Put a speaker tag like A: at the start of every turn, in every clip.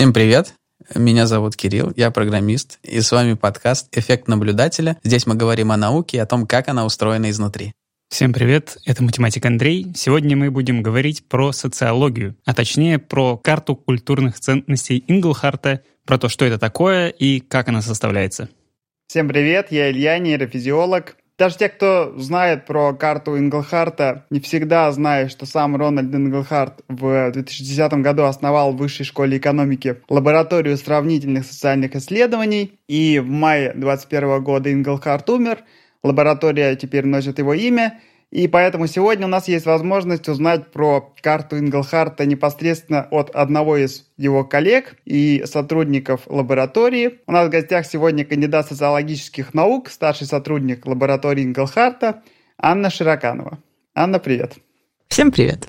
A: Всем привет! Меня зовут Кирилл, я программист, и с вами подкаст «Эффект наблюдателя». Здесь мы говорим о науке и о том, как она устроена изнутри.
B: Всем привет, это математик Андрей. Сегодня мы будем говорить про социологию, а точнее про карту культурных ценностей Инглхарта, про то, что это такое и как она составляется.
C: Всем привет, я Илья, нейрофизиолог. Даже те, кто знает про карту Инглхарта, не всегда знают, что сам Рональд Инглхарт в 2010 году основал в Высшей школе экономики лабораторию сравнительных социальных исследований. И в мае 2021 года Инглхарт умер. Лаборатория теперь носит его имя. И поэтому сегодня у нас есть возможность узнать про карту Инглхарта непосредственно от одного из его коллег и сотрудников лаборатории. У нас в гостях сегодня кандидат социологических наук, старший сотрудник лаборатории Инглхарта Анна Широканова. Анна, привет.
D: Всем привет.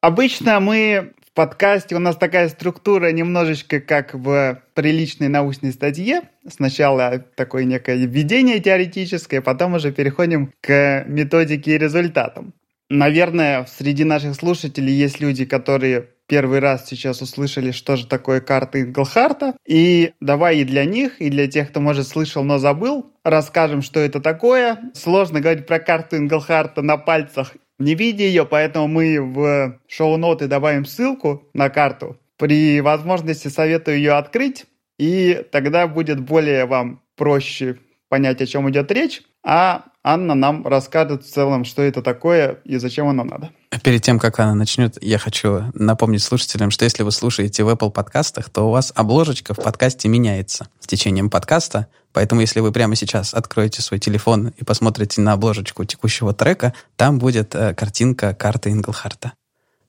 C: Обычно мы подкасте у нас такая структура немножечко как в приличной научной статье. Сначала такое некое введение теоретическое, потом уже переходим к методике и результатам. Наверное, среди наших слушателей есть люди, которые первый раз сейчас услышали, что же такое карта Инглхарта. И давай и для них, и для тех, кто, может, слышал, но забыл, расскажем, что это такое. Сложно говорить про карту Инглхарта на пальцах не видя ее, поэтому мы в шоу-ноты добавим ссылку на карту. При возможности советую ее открыть, и тогда будет более вам проще понять, о чем идет речь, а Анна нам расскажет в целом, что это такое и зачем оно надо.
A: Перед тем, как она начнет, я хочу напомнить слушателям, что если вы слушаете в Apple подкастах, то у вас обложечка в подкасте меняется с течением подкаста. Поэтому если вы прямо сейчас откроете свой телефон и посмотрите на обложечку текущего трека, там будет э, картинка карты Инглхарта.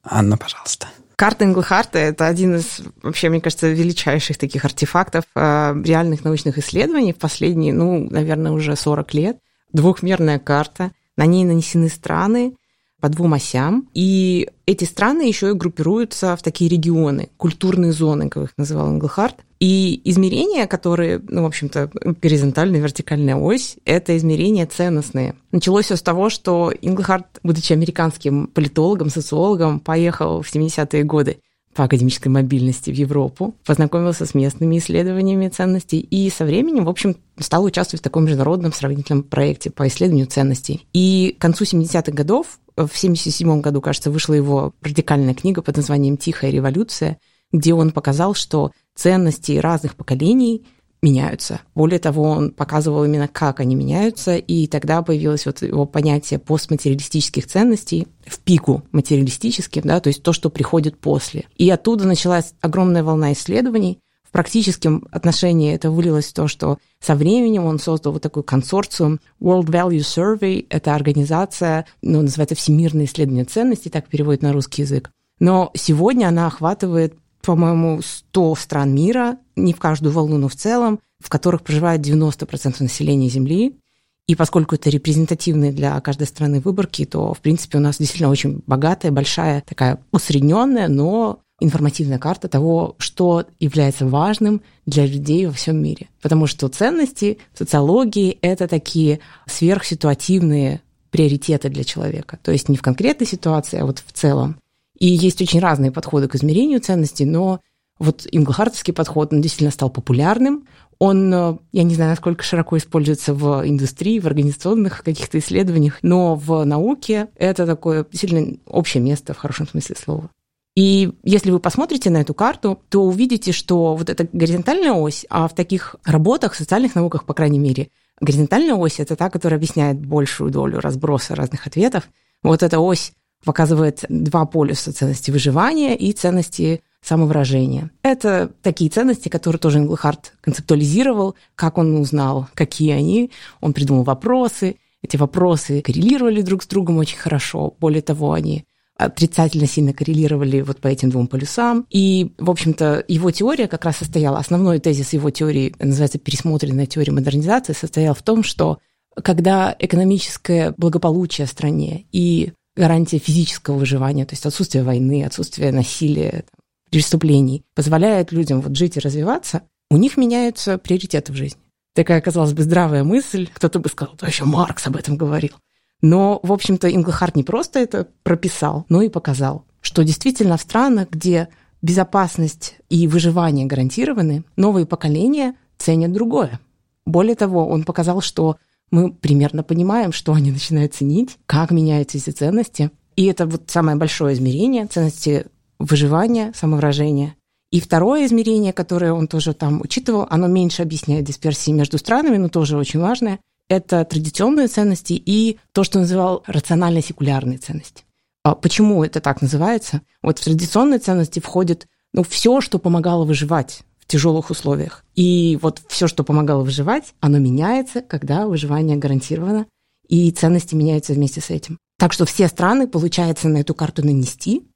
A: Анна, пожалуйста.
D: Карта Инглхарта — это один из, вообще, мне кажется, величайших таких артефактов э, реальных научных исследований в последние, ну, наверное, уже 40 лет. Двухмерная карта, на ней нанесены страны, по двум осям. И эти страны еще и группируются в такие регионы, культурные зоны, как их называл Инглхарт. И измерения, которые, ну, в общем-то, горизонтальная, вертикальная ось, это измерения ценностные. Началось все с того, что Инглхарт, будучи американским политологом, социологом, поехал в 70-е годы по академической мобильности в Европу, познакомился с местными исследованиями ценностей и со временем, в общем, стал участвовать в таком международном сравнительном проекте по исследованию ценностей. И к концу 70-х годов, в 1977 году, кажется, вышла его радикальная книга под названием «Тихая революция», где он показал, что ценности разных поколений меняются. Более того, он показывал именно, как они меняются, и тогда появилось вот его понятие постматериалистических ценностей в пику материалистических, да, то есть то, что приходит после. И оттуда началась огромная волна исследований. В практическом отношении это вылилось в то, что со временем он создал вот такой консорциум World Value Survey. Это организация, ну, называется Всемирное исследование ценностей, так переводит на русский язык. Но сегодня она охватывает по-моему, 100 стран мира, не в каждую волну, но в целом, в которых проживает 90% населения Земли. И поскольку это репрезентативные для каждой страны выборки, то, в принципе, у нас действительно очень богатая, большая, такая усредненная, но информативная карта того, что является важным для людей во всем мире. Потому что ценности в социологии – это такие сверхситуативные приоритеты для человека. То есть не в конкретной ситуации, а вот в целом. И есть очень разные подходы к измерению ценностей, но вот инглхартовский подход, он действительно стал популярным. Он, э, я не знаю, насколько широко используется в индустрии, в организационных каких-то исследованиях, но в науке это такое сильно общее место в хорошем смысле слова. И если вы посмотрите на эту карту, то увидите, что вот эта горизонтальная ось, а в таких работах, в социальных науках, по крайней мере, горизонтальная ось – это та, которая объясняет большую долю разброса разных ответов. Вот эта ось показывает два полюса ценности выживания и ценности самовыражения. Это такие ценности, которые тоже Инглхарт концептуализировал, как он узнал, какие они. Он придумал вопросы. Эти вопросы коррелировали друг с другом очень хорошо. Более того, они отрицательно сильно коррелировали вот по этим двум полюсам. И, в общем-то, его теория как раз состояла, основной тезис его теории, называется пересмотренная теория модернизации, состоял в том, что когда экономическое благополучие в стране и гарантия физического выживания, то есть отсутствие войны, отсутствие насилия, преступлений, позволяет людям вот жить и развиваться, у них меняются приоритеты в жизни. Такая, казалось бы, здравая мысль, кто-то бы сказал, да еще Маркс об этом говорил. Но, в общем-то, Инглхарт не просто это прописал, но и показал, что действительно в странах, где безопасность и выживание гарантированы, новые поколения ценят другое. Более того, он показал, что мы примерно понимаем, что они начинают ценить, как меняются эти ценности. И это вот самое большое измерение ценности выживания, самовыражения. И второе измерение, которое он тоже там учитывал, оно меньше объясняет дисперсии между странами, но тоже очень важное, это традиционные ценности и то, что называл рационально-секулярные ценности. А почему это так называется? Вот в традиционные ценности входит ну, все, что помогало выживать тяжелых условиях. И вот все, что помогало выживать, оно меняется, когда выживание гарантировано, и ценности меняются вместе с этим. Так что все страны, получается, на эту карту нанести,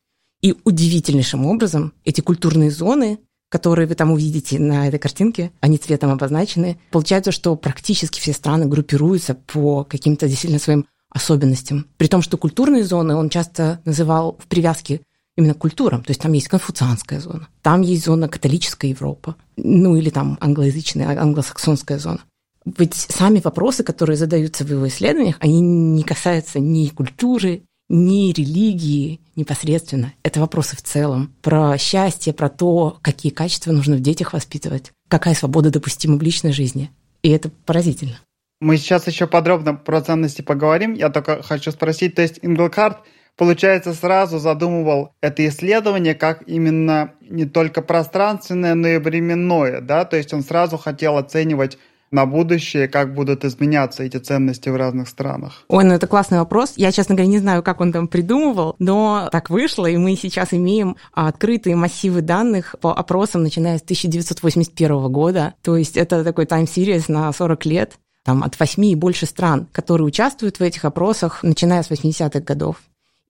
D: и удивительнейшим образом эти культурные зоны, которые вы там увидите на этой картинке, они цветом обозначены, получается, что практически все страны группируются по каким-то действительно своим особенностям. При том, что культурные зоны он часто называл в привязке именно культурам. То есть там есть конфуцианская зона, там есть зона католическая Европа, ну или там англоязычная, англосаксонская зона. Ведь сами вопросы, которые задаются в его исследованиях, они не касаются ни культуры, ни религии непосредственно. Это вопросы в целом про счастье, про то, какие качества нужно в детях воспитывать, какая свобода допустима в личной жизни. И это поразительно.
C: Мы сейчас еще подробно про ценности поговорим. Я только хочу спросить, то есть Инглкарт, получается, сразу задумывал это исследование как именно не только пространственное, но и временное, да? То есть он сразу хотел оценивать на будущее, как будут изменяться эти ценности в разных странах?
D: Ой, ну это классный вопрос. Я, честно говоря, не знаю, как он там придумывал, но так вышло, и мы сейчас имеем открытые массивы данных по опросам, начиная с 1981 года. То есть это такой тайм-сириес на 40 лет там, от 8 и больше стран, которые участвуют в этих опросах, начиная с 80-х годов.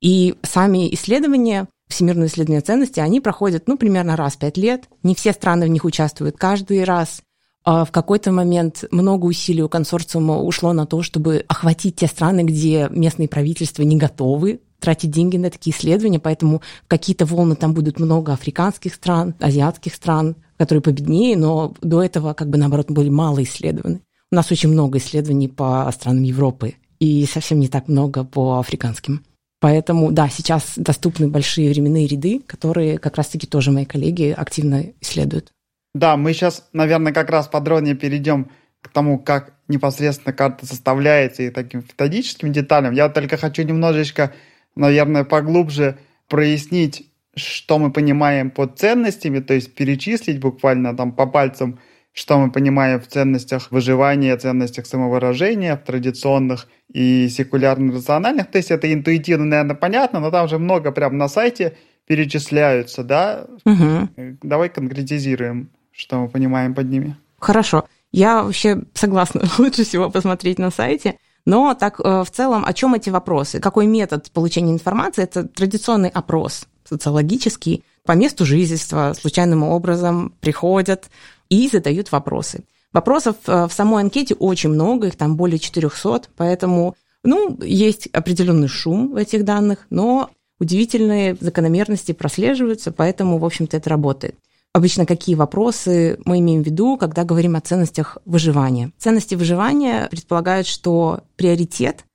D: И сами исследования, всемирные исследования ценностей, они проходят, ну, примерно раз в 5 лет. Не все страны в них участвуют каждый раз. А в какой-то момент много усилий у консорциума ушло на то, чтобы охватить те страны, где местные правительства не готовы тратить деньги на такие исследования, поэтому какие-то волны там будет много африканских стран, азиатских стран, которые победнее, но до этого как бы наоборот были мало исследованы. У нас очень много исследований по странам Европы и совсем не так много по африканским. Поэтому, да, сейчас доступны большие временные ряды, которые как раз-таки тоже мои коллеги активно исследуют.
C: Да, мы сейчас, наверное, как раз подробнее перейдем к тому, как непосредственно карта составляется и таким методическим деталям. Я только хочу немножечко, наверное, поглубже прояснить, что мы понимаем под ценностями, то есть перечислить буквально там по пальцам что мы понимаем в ценностях выживания, ценностях самовыражения, в традиционных и секулярно-рациональных. То есть это интуитивно, наверное, понятно, но там же много прямо на сайте перечисляются, да? Угу. Давай конкретизируем, что мы понимаем под ними.
D: Хорошо. Я вообще согласна лучше всего посмотреть на сайте. Но так э, в целом, о чем эти вопросы? Какой метод получения информации? Это традиционный опрос социологический. По месту жительства случайным образом приходят, и задают вопросы. Вопросов э, в самой анкете очень много, их там более 400, поэтому, ну, есть определенный шум в этих данных, но удивительные закономерности прослеживаются, поэтому, в общем-то, это работает. Обычно какие вопросы мы имеем в виду, когда говорим о ценностях выживания? Ценности выживания предполагают, что приоритет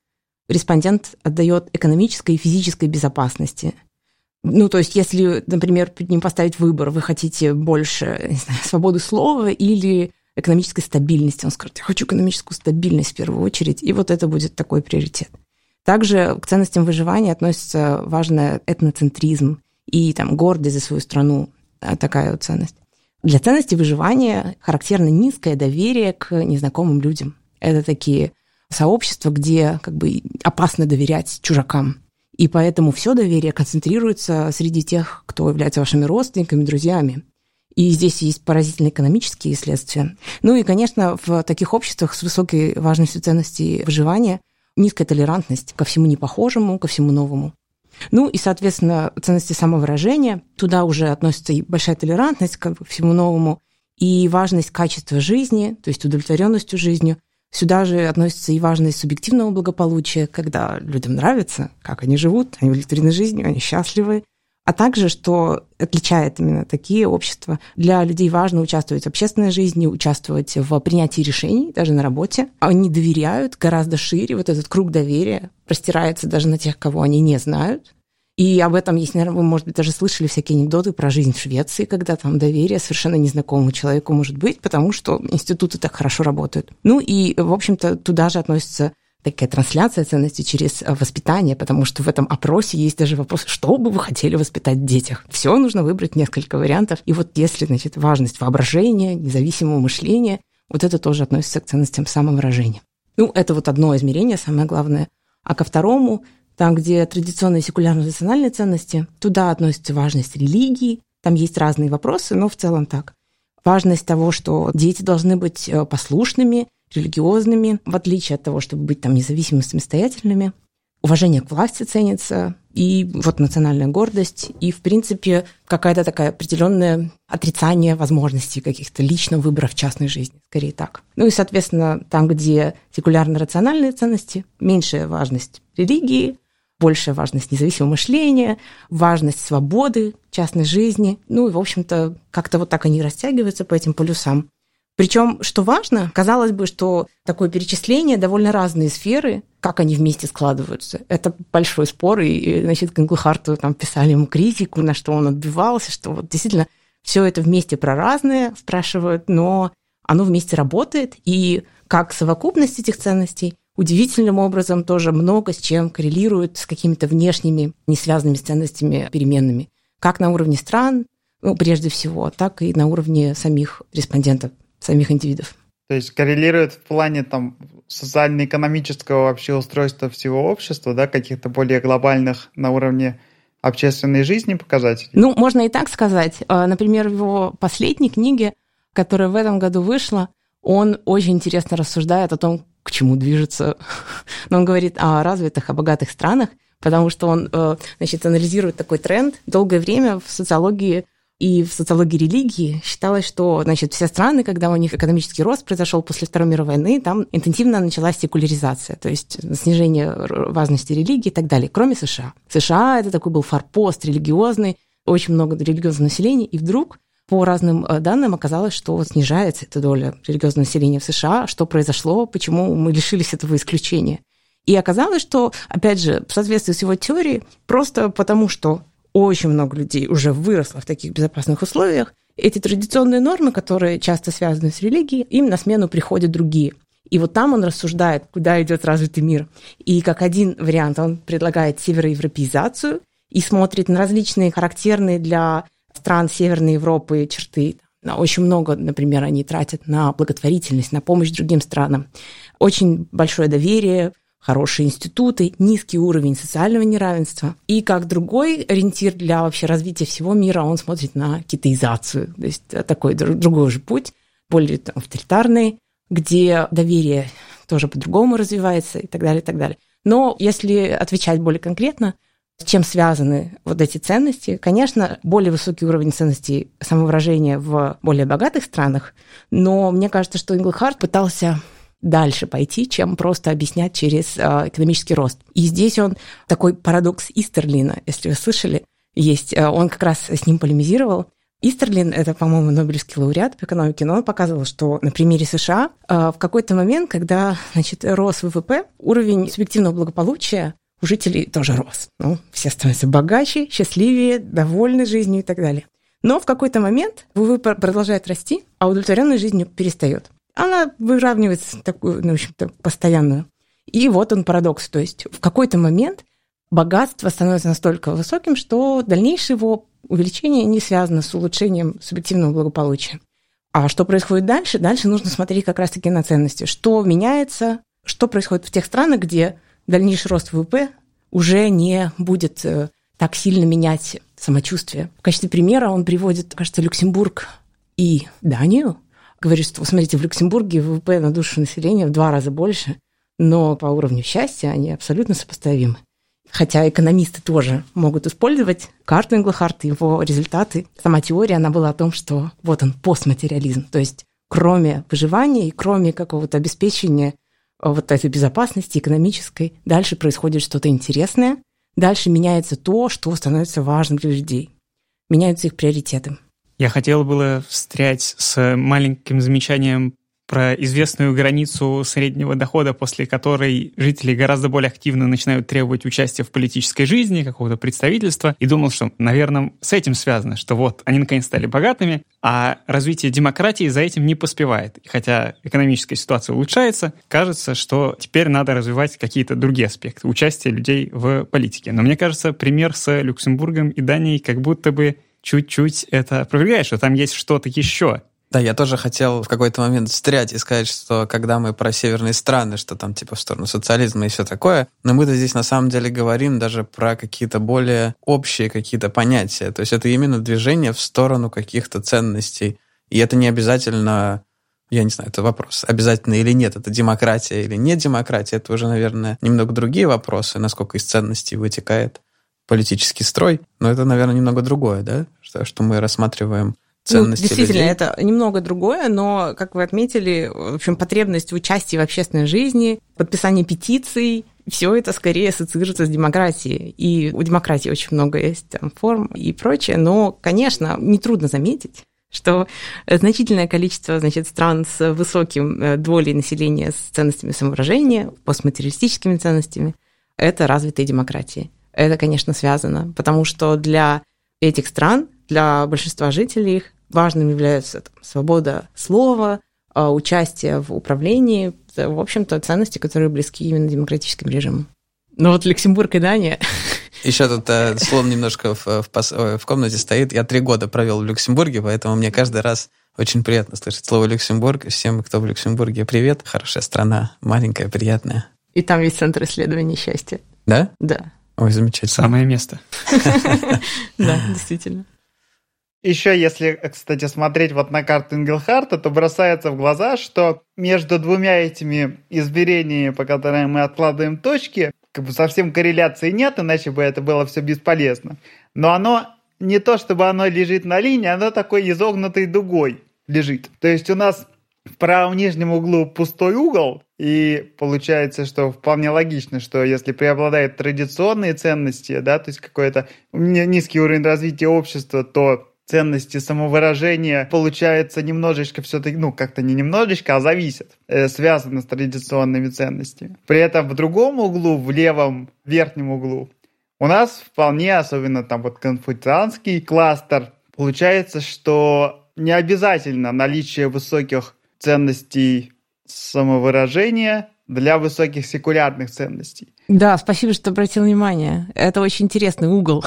D: респондент отдает экономической и физической безопасности. Ну, то есть, если, например, перед ним поставить выбор, вы хотите больше не знаю, свободы слова или экономической стабильности, он скажет, я хочу экономическую стабильность в первую очередь, и вот это будет такой приоритет. Также к ценностям выживания относится важный этноцентризм и там гордость за свою страну, такая вот ценность. Для ценности выживания характерно низкое доверие к незнакомым людям. Это такие сообщества, где как бы опасно доверять чужакам. И поэтому все доверие концентрируется среди тех, кто является вашими родственниками, друзьями. И здесь есть поразительные экономические следствия. Ну и, конечно, в таких обществах с высокой важностью ценностей выживания низкая толерантность ко всему непохожему, ко всему новому. Ну и, соответственно, ценности самовыражения. Туда уже относится и большая толерантность ко всему новому, и важность качества жизни, то есть удовлетворенностью жизнью – Сюда же относится и важность субъективного благополучия, когда людям нравится, как они живут, они удовлетворены жизнью, они счастливы. А также, что отличает именно такие общества, для людей важно участвовать в общественной жизни, участвовать в принятии решений, даже на работе. Они доверяют гораздо шире, вот этот круг доверия простирается даже на тех, кого они не знают. И об этом есть, наверное, вы, может быть, даже слышали всякие анекдоты про жизнь в Швеции, когда там доверие совершенно незнакомому человеку может быть, потому что институты так хорошо работают. Ну и, в общем-то, туда же относится такая трансляция ценностей через э, воспитание, потому что в этом опросе есть даже вопрос, что бы вы хотели воспитать в детях. Все нужно выбрать несколько вариантов. И вот если, значит, важность воображения, независимого мышления, вот это тоже относится к ценностям самовыражения. Ну, это вот одно измерение, самое главное. А ко второму, там, где традиционные секулярно-национальные ценности, туда относится важность религии, там есть разные вопросы, но в целом так. Важность того, что дети должны быть э, послушными, религиозными, в отличие от того, чтобы быть там независимыми, самостоятельными. Уважение к власти ценится, и вот национальная гордость, и, в принципе, какая-то такая определенное отрицание возможностей каких-то личного выбора в частной жизни, скорее так. Ну и, соответственно, там, где секулярно-рациональные ценности, меньшая важность религии, большая важность независимого мышления, важность свободы частной жизни. Ну и, в общем-то, как-то вот так они растягиваются по этим полюсам. Причем, что важно, казалось бы, что такое перечисление довольно разные сферы, как они вместе складываются. Это большой спор, и, значит, к Инглхарту там писали ему критику, на что он отбивался, что вот действительно все это вместе про разные спрашивают, но оно вместе работает, и как совокупность этих ценностей удивительным образом тоже много с чем коррелирует с какими-то внешними, не связанными с ценностями переменными. Как на уровне стран, ну, прежде всего, так и на уровне самих респондентов самих индивидов.
C: То есть коррелирует в плане там социально-экономического вообще устройства всего общества, да, каких-то более глобальных на уровне общественной жизни показателей?
D: Ну, можно и так сказать. А, например, в его последней книге, которая в этом году вышла, он очень интересно рассуждает о том, к чему движется. Но он говорит о развитых, о богатых странах, потому что он, э, значит, анализирует такой тренд. Долгое время в социологии и в социологии религии считалось, что значит, все страны, когда у них экономический рост произошел после Второй мировой войны, там интенсивно началась секуляризация, то есть снижение важности религии и так далее, кроме США. США это такой был форпост религиозный, очень много религиозного населения, и вдруг по разным э, данным оказалось, что снижается эта доля религиозного населения в США, что произошло, почему мы лишились этого исключения. И оказалось, что, опять же, в соответствии с его теорией, просто потому что очень много людей уже выросло в таких безопасных условиях, эти традиционные нормы, которые часто связаны с религией, им на смену приходят другие. И вот там он рассуждает, куда идет развитый мир. И как один вариант он предлагает североевропеизацию и смотрит на различные характерные для стран Северной Европы черты. Очень много, например, они тратят на благотворительность, на помощь другим странам. Очень большое доверие, хорошие институты, низкий уровень социального неравенства. И как другой ориентир для вообще развития всего мира, он смотрит на китаизацию. То есть такой другой же путь, более там, авторитарный, где доверие тоже по-другому развивается и так далее, и так далее. Но если отвечать более конкретно, с чем связаны вот эти ценности? Конечно, более высокий уровень ценностей самовыражения в более богатых странах, но мне кажется, что Инглхарт пытался дальше пойти, чем просто объяснять через э, экономический рост. И здесь он такой парадокс Истерлина, если вы слышали, есть. Э, он как раз с ним полемизировал. Истерлин, это, по-моему, Нобелевский лауреат по экономике, но он показывал, что на примере США э, в какой-то момент, когда значит, рос ВВП, уровень субъективного благополучия у жителей тоже рос. Ну, все становятся богаче, счастливее, довольны жизнью и так далее. Но в какой-то момент ВВП продолжает расти, а удовлетворенность жизнью перестает она выравнивается такую, ну, в общем-то, постоянную. И вот он парадокс. То есть в какой-то момент богатство становится настолько высоким, что дальнейшее его увеличение не связано с улучшением субъективного благополучия. А что происходит дальше? Дальше нужно смотреть как раз-таки на ценности. Что меняется, что происходит в тех странах, где дальнейший рост ВВП уже не будет э, так сильно менять самочувствие. В качестве примера он приводит, кажется, Люксембург и Данию, говорит, что, смотрите, в Люксембурге ВВП на душу населения в два раза больше, но по уровню счастья они абсолютно сопоставимы. Хотя экономисты тоже могут использовать карту Инглхарта, его результаты. Сама теория, она была о том, что вот он, постматериализм. То есть кроме выживания и кроме какого-то обеспечения вот этой безопасности экономической, дальше происходит что-то интересное, дальше меняется то, что становится важным для людей. Меняются их приоритеты.
B: Я хотел было встрять с маленьким замечанием про известную границу среднего дохода, после которой жители гораздо более активно начинают требовать участия в политической жизни, какого-то представительства, и думал, что, наверное, с этим связано, что вот они наконец стали богатыми, а развитие демократии за этим не поспевает. И хотя экономическая ситуация улучшается, кажется, что теперь надо развивать какие-то другие аспекты участия людей в политике. Но мне кажется, пример с Люксембургом и Данией как будто бы чуть-чуть это опровергает, что там есть что-то еще,
A: да, я тоже хотел в какой-то момент встрять и сказать, что когда мы про северные страны, что там типа в сторону социализма и все такое, но мы-то здесь на самом деле говорим даже про какие-то более общие какие-то понятия. То есть это именно движение в сторону каких-то ценностей. И это не обязательно я не знаю, это вопрос, обязательно или нет, это демократия или не демократия, это уже, наверное, немного другие вопросы, насколько из ценностей вытекает политический строй, но это, наверное, немного другое, да, что, что мы рассматриваем ценности
D: ну, действительно,
A: людей.
D: это немного другое, но, как вы отметили, в общем, потребность в участии в общественной жизни, подписание петиций, все это скорее ассоциируется с демократией. И у демократии очень много есть там, форм и прочее, но, конечно, нетрудно заметить, что значительное количество значит, стран с высоким э, долей населения с ценностями самовыражения, постматериалистическими ценностями, это развитые демократии. Это, конечно, связано, потому что для этих стран, для большинства жителей их, важным является там, свобода слова, а, участие в управлении, в общем-то, ценности, которые близки именно демократическим режимам. Но вот Люксембург и Дания
A: еще тут э, слон немножко в, в, в комнате стоит. Я три года провел в Люксембурге, поэтому мне каждый раз очень приятно слышать слово Люксембург. Всем, кто в Люксембурге, привет. Хорошая страна, маленькая, приятная.
D: И там есть центр исследований счастья.
A: Да?
D: Да.
A: Ой, замечательно.
B: Самое место.
D: Да, действительно.
C: Еще, если, кстати, смотреть вот на карту Ингелхарта, то бросается в глаза, что между двумя этими измерениями, по которым мы откладываем точки, как бы совсем корреляции нет, иначе бы это было все бесполезно. Но оно не то, чтобы оно лежит на линии, оно такой изогнутой дугой лежит. То есть у нас в правом нижнем углу пустой угол, и получается, что вполне логично, что если преобладают традиционные ценности, да, то есть какой-то низкий уровень развития общества, то ценности самовыражения получается немножечко все-таки, ну, как-то не немножечко, а зависит, э, связано с традиционными ценностями. При этом в другом углу, в левом верхнем углу, у нас вполне, особенно там вот конфуцианский кластер, получается, что не обязательно наличие высоких ценностей самовыражения для высоких секулярных ценностей.
D: Да, спасибо, что обратил внимание. Это очень интересный угол.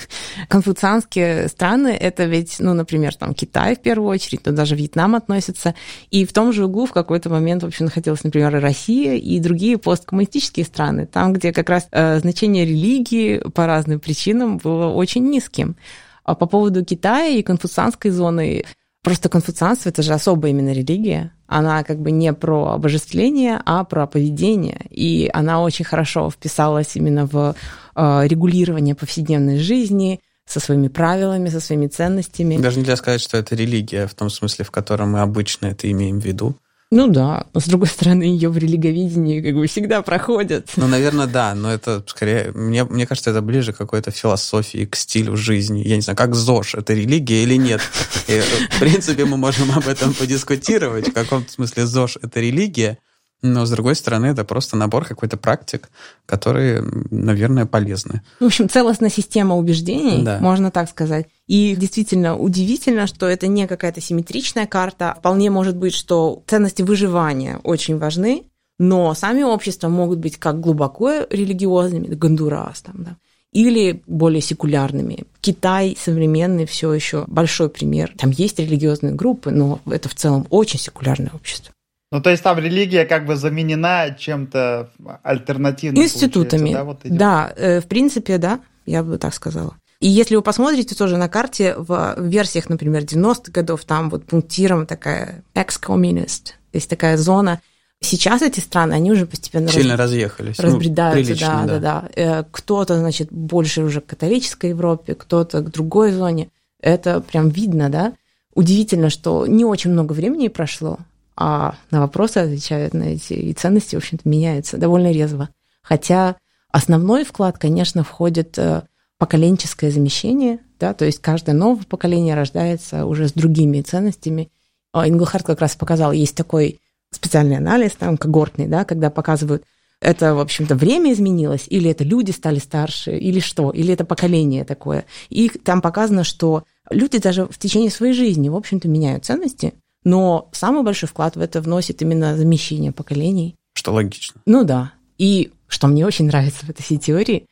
D: Конфуцианские страны, это ведь, ну, например, там Китай в первую очередь, но даже Вьетнам относится. И в том же углу в какой-то момент, в общем, находилась, например, Россия и другие посткоммунистические страны, там, где как раз э, значение религии по разным причинам было очень низким. А по поводу Китая и конфуцианской зоны, просто конфуцианство – это же особая именно религия, она как бы не про обожествление, а про поведение. И она очень хорошо вписалась именно в э, регулирование повседневной жизни, со своими правилами, со своими ценностями.
A: Даже нельзя сказать, что это религия в том смысле, в котором мы обычно это имеем в виду.
D: Ну да, но с другой стороны, ее в религоведении как бы всегда проходят.
A: Ну, наверное, да, но это скорее, мне, мне кажется, это ближе к какой-то философии, к стилю жизни. Я не знаю, как ЗОЖ, это религия или нет. И, в принципе, мы можем об этом подискутировать, в каком смысле ЗОЖ это религия, но, с другой стороны, это просто набор какой-то практик, которые, наверное, полезны.
D: В общем, целостная система убеждений, да. можно так сказать. И действительно удивительно, что это не какая-то симметричная карта. Вполне может быть, что ценности выживания очень важны, но сами общества могут быть как глубоко религиозными, Гондурас там, да, или более секулярными. Китай современный все еще большой пример. Там есть религиозные группы, но это в целом очень секулярное общество.
C: Ну, то есть там религия как бы заменена чем-то альтернативным.
D: Институтами. Да, вот да, э, в принципе, да, я бы так сказала. И если вы посмотрите тоже на карте, в версиях, например, 90-х годов, там вот пунктиром такая ex-communist, то есть такая зона. Сейчас эти страны, они уже постепенно
A: сильно раз... разъехались,
D: ну, разбредаются, ну, прилично, да, да, да, да. Кто-то, значит, больше уже к католической Европе, кто-то к другой зоне. Это прям видно, да. Удивительно, что не очень много времени прошло, а на вопросы отвечают на эти, и ценности, в общем-то, меняются довольно резво. Хотя основной вклад, конечно, входит э, поколенческое замещение, да, то есть каждое новое поколение рождается уже с другими ценностями, Инглхарт как раз показал, есть такой специальный анализ, там, когортный, да, когда показывают, это, в общем-то, время изменилось, или это люди стали старше, или что, или это поколение такое. И там показано, что люди даже в течение своей жизни, в общем-то, меняют ценности, но самый большой вклад в это вносит именно замещение поколений.
A: Что логично.
D: Ну да. И что мне очень нравится в этой всей теории,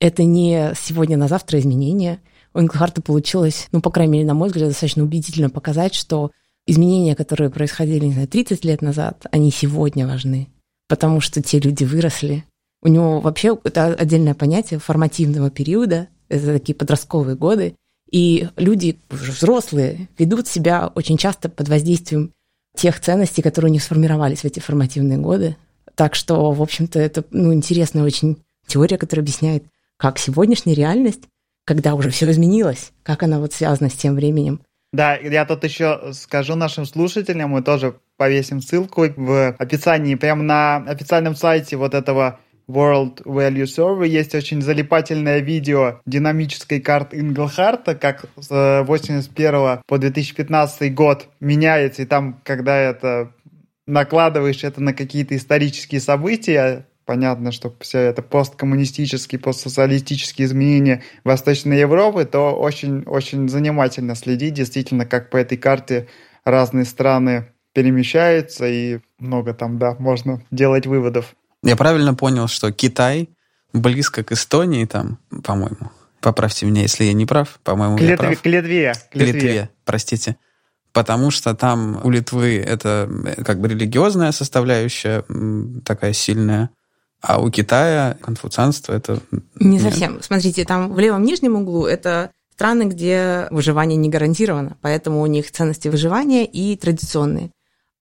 D: это не сегодня на завтра изменения. У Инглхарта получилось, ну, по крайней мере, на мой взгляд, достаточно убедительно показать, что изменения, которые происходили, не знаю, 30 лет назад, они сегодня важны, потому что те люди выросли. У него вообще это отдельное понятие формативного периода, это такие подростковые годы, и люди уже взрослые ведут себя очень часто под воздействием тех ценностей, которые у них сформировались в эти формативные годы. Так что, в общем-то, это ну, интересная очень теория, которая объясняет, как сегодняшняя реальность, когда уже все изменилось, как она вот связана с тем временем,
C: да, я тут еще скажу нашим слушателям, мы тоже повесим ссылку в описании, прямо на официальном сайте вот этого World Value Survey есть очень залипательное видео динамической карты Инглхарта, как с 81 по 2015 год меняется, и там, когда это накладываешь это на какие-то исторические события, понятно, что все это посткоммунистические, постсоциалистические изменения Восточной Европы, то очень-очень занимательно следить, действительно, как по этой карте разные страны перемещаются, и много там, да, можно делать выводов.
A: Я правильно понял, что Китай близко к Эстонии там, по-моему. Поправьте меня, если я не прав. По-моему,
C: к,
A: я
C: Литве,
A: прав.
C: К Литве.
A: К Литве. Литве, простите. Потому что там у Литвы это как бы религиозная составляющая такая сильная, а у Китая конфуцианство это...
D: Не совсем. Смотрите, там в левом нижнем углу это страны, где выживание не гарантировано, поэтому у них ценности выживания и традиционные.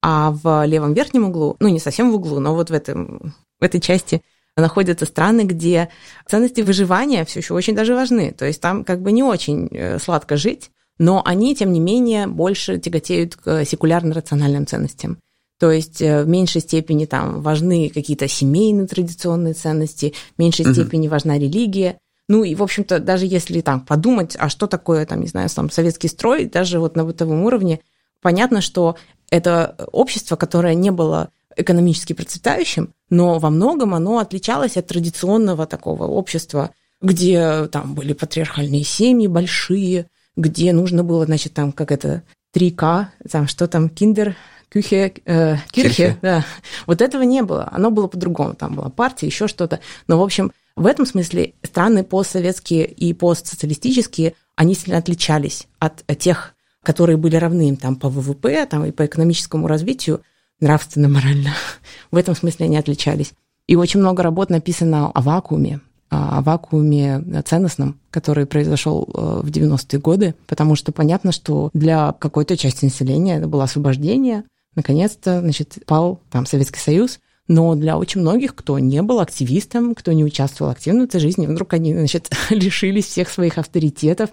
D: А в левом верхнем углу, ну не совсем в углу, но вот в, этом, в этой части находятся страны, где ценности выживания все еще очень даже важны. То есть там как бы не очень э, сладко жить, но они, тем не менее, больше тяготеют к секулярно-рациональным ценностям. То есть э, в меньшей степени там важны какие-то семейные традиционные ценности, в меньшей угу. степени важна религия. Ну и, в общем-то, даже если там подумать, а что такое, там, не знаю, там, советский строй, даже вот на бытовом уровне, понятно, что это общество, которое не было экономически процветающим, но во многом оно отличалось от традиционного такого общества, где там были патриархальные семьи большие, где нужно было, значит, там, как это, 3К, там, что там, киндер, Кюхе, э, Кирхе, да. Вот этого не было. Оно было по-другому. Там была партия, еще что-то. Но, в общем, в этом смысле страны постсоветские и постсоциалистические, они сильно отличались от тех, которые были равны им там по ВВП там, и по экономическому развитию, нравственно, морально. В этом смысле они отличались. И очень много работ написано о вакууме, о вакууме ценностном, который произошел э, в 90-е годы, потому что понятно, что для какой-то части населения это было освобождение, наконец-то, значит, пал там Советский Союз, но для очень многих, кто не был активистом, кто не участвовал активно в этой жизни, вдруг они, значит, лишились всех своих авторитетов,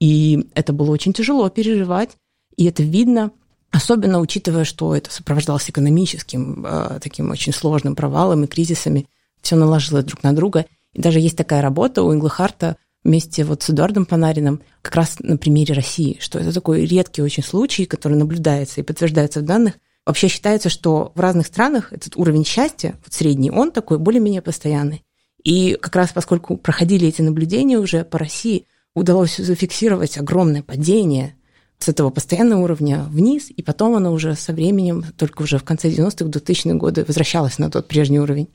D: и это было очень тяжело переживать, и это видно, особенно учитывая, что это сопровождалось экономическим, э, таким очень сложным провалом и кризисами, все наложилось друг на друга. И даже есть такая работа у Инглхарта вместе вот с Эдуардом Панариным как раз на примере России, что это такой редкий очень случай, который наблюдается и подтверждается в данных. Вообще считается, что в разных странах этот уровень счастья, вот средний, он такой более-менее постоянный. И как раз поскольку проходили эти наблюдения уже по России, удалось зафиксировать огромное падение с этого постоянного уровня вниз, и потом оно уже со временем, только уже в конце 90-х, 2000-х годы возвращалось на тот прежний уровень.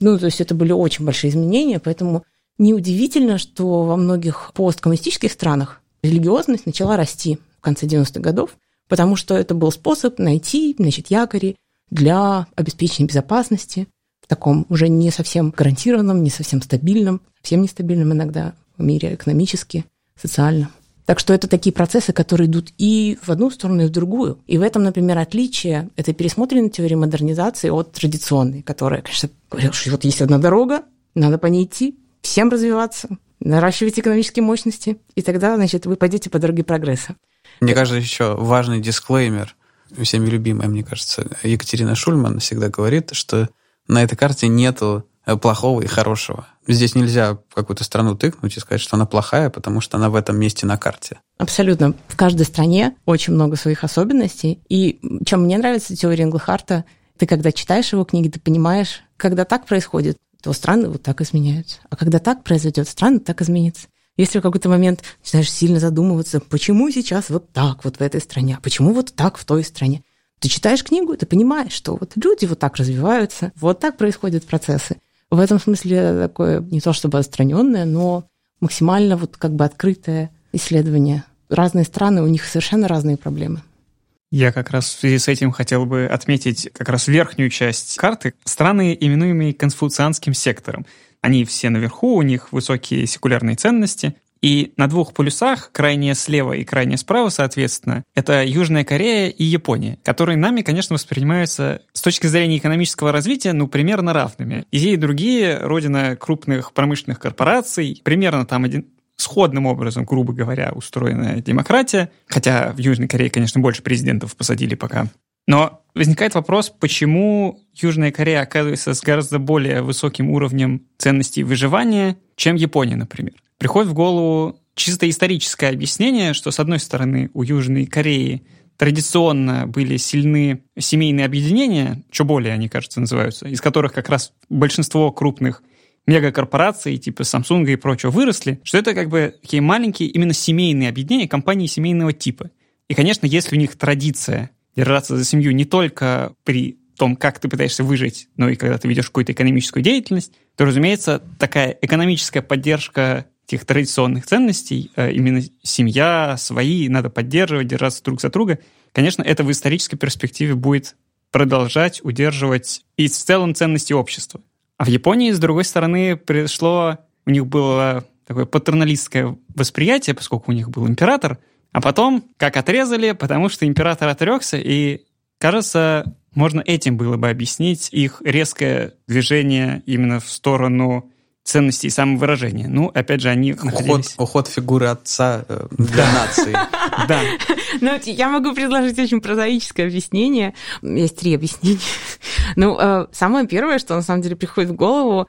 D: Ну, то есть это были очень большие изменения, поэтому Неудивительно, что во многих посткоммунистических странах религиозность начала расти в конце 90-х годов, потому что это был способ найти значит, якори для обеспечения безопасности в таком уже не совсем гарантированном, не совсем стабильном, совсем нестабильном иногда в мире экономически, социально. Так что это такие процессы, которые идут и в одну сторону, и в другую. И в этом, например, отличие этой пересмотренной теории модернизации от традиционной, которая, конечно, говорила, что вот есть одна дорога, надо по ней идти, всем развиваться, наращивать экономические мощности, и тогда, значит, вы пойдете по дороге прогресса.
A: Мне кажется, еще важный дисклеймер, всеми любимая, мне кажется, Екатерина Шульман всегда говорит, что на этой карте нету плохого и хорошего. Здесь нельзя какую-то страну тыкнуть и сказать, что она плохая, потому что она в этом месте на карте.
D: Абсолютно. В каждой стране очень много своих особенностей. И чем мне нравится теория Инглхарта, ты когда читаешь его книги, ты понимаешь, когда так происходит, то страны вот так изменяются. А когда так произойдет, страны так изменятся. Если в какой-то момент начинаешь сильно задумываться, почему сейчас вот так вот в этой стране, а почему вот так в той стране, ты читаешь книгу, ты понимаешь, что вот люди вот так развиваются, вот так происходят процессы. В этом смысле такое не то чтобы отстраненное, но максимально вот как бы открытое исследование. Разные страны, у них совершенно разные проблемы.
B: Я как раз в связи с этим хотел бы отметить как раз верхнюю часть карты. Страны, именуемые конфуцианским сектором. Они все наверху, у них высокие секулярные ценности. И на двух полюсах, крайне слева и крайне справа, соответственно, это Южная Корея и Япония, которые нами, конечно, воспринимаются с точки зрения экономического развития, ну, примерно равными. И и другие — родина крупных промышленных корпораций, примерно там один, сходным образом, грубо говоря, устроенная демократия, хотя в Южной Корее, конечно, больше президентов посадили пока. Но возникает вопрос, почему Южная Корея оказывается с гораздо более высоким уровнем ценностей выживания, чем Япония, например. Приходит в голову чисто историческое объяснение, что, с одной стороны, у Южной Кореи традиционно были сильны семейные объединения, что более они, кажется, называются, из которых как раз большинство крупных мегакорпораций типа Samsung и прочего выросли, что это как бы такие маленькие именно семейные объединения, компании семейного типа. И, конечно, если у них традиция держаться за семью не только при том, как ты пытаешься выжить, но и когда ты ведешь какую-то экономическую деятельность, то, разумеется, такая экономическая поддержка тех традиционных ценностей, э, именно семья, свои, надо поддерживать, держаться друг за друга, конечно, это в исторической перспективе будет продолжать удерживать и в целом ценности общества. А в Японии, с другой стороны, пришло, у них было такое патерналистское восприятие, поскольку у них был император, а потом как отрезали, потому что император отрекся, и, кажется, можно этим было бы объяснить их резкое движение именно в сторону ценностей и самовыражения. Ну, опять же, они
A: уход, находились... уход фигуры отца э, для нации.
B: Да.
D: Ну, я могу предложить очень прозаическое объяснение. Есть три объяснения. Ну, э, самое первое, что на самом деле приходит в голову,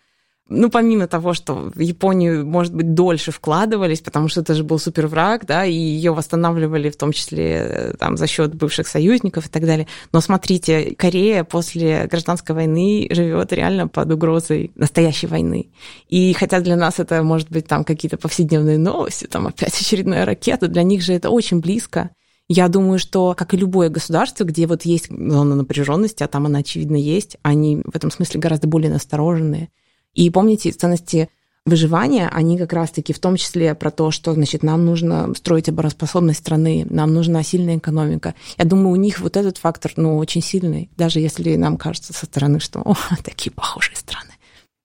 D: ну, помимо того, что в Японию, может быть, дольше вкладывались, потому что это же был супервраг, да, и ее восстанавливали в том числе э, там, за счет бывших союзников и так далее. Но смотрите, Корея после гражданской войны живет реально под угрозой настоящей войны. И хотя для нас это, может быть, там какие-то повседневные новости, там опять очередная ракета, для них же это очень близко. Я думаю, что, как и любое государство, где вот есть зона напряженности, а там она, очевидно, есть, они в этом смысле гораздо более настороженные. И помните, ценности выживания, они как раз-таки в том числе про то, что, значит, нам нужно строить обороноспособность страны, нам нужна сильная экономика. Я думаю, у них вот этот фактор, ну, очень сильный, даже если нам кажется со стороны, что, о, такие похожие страны.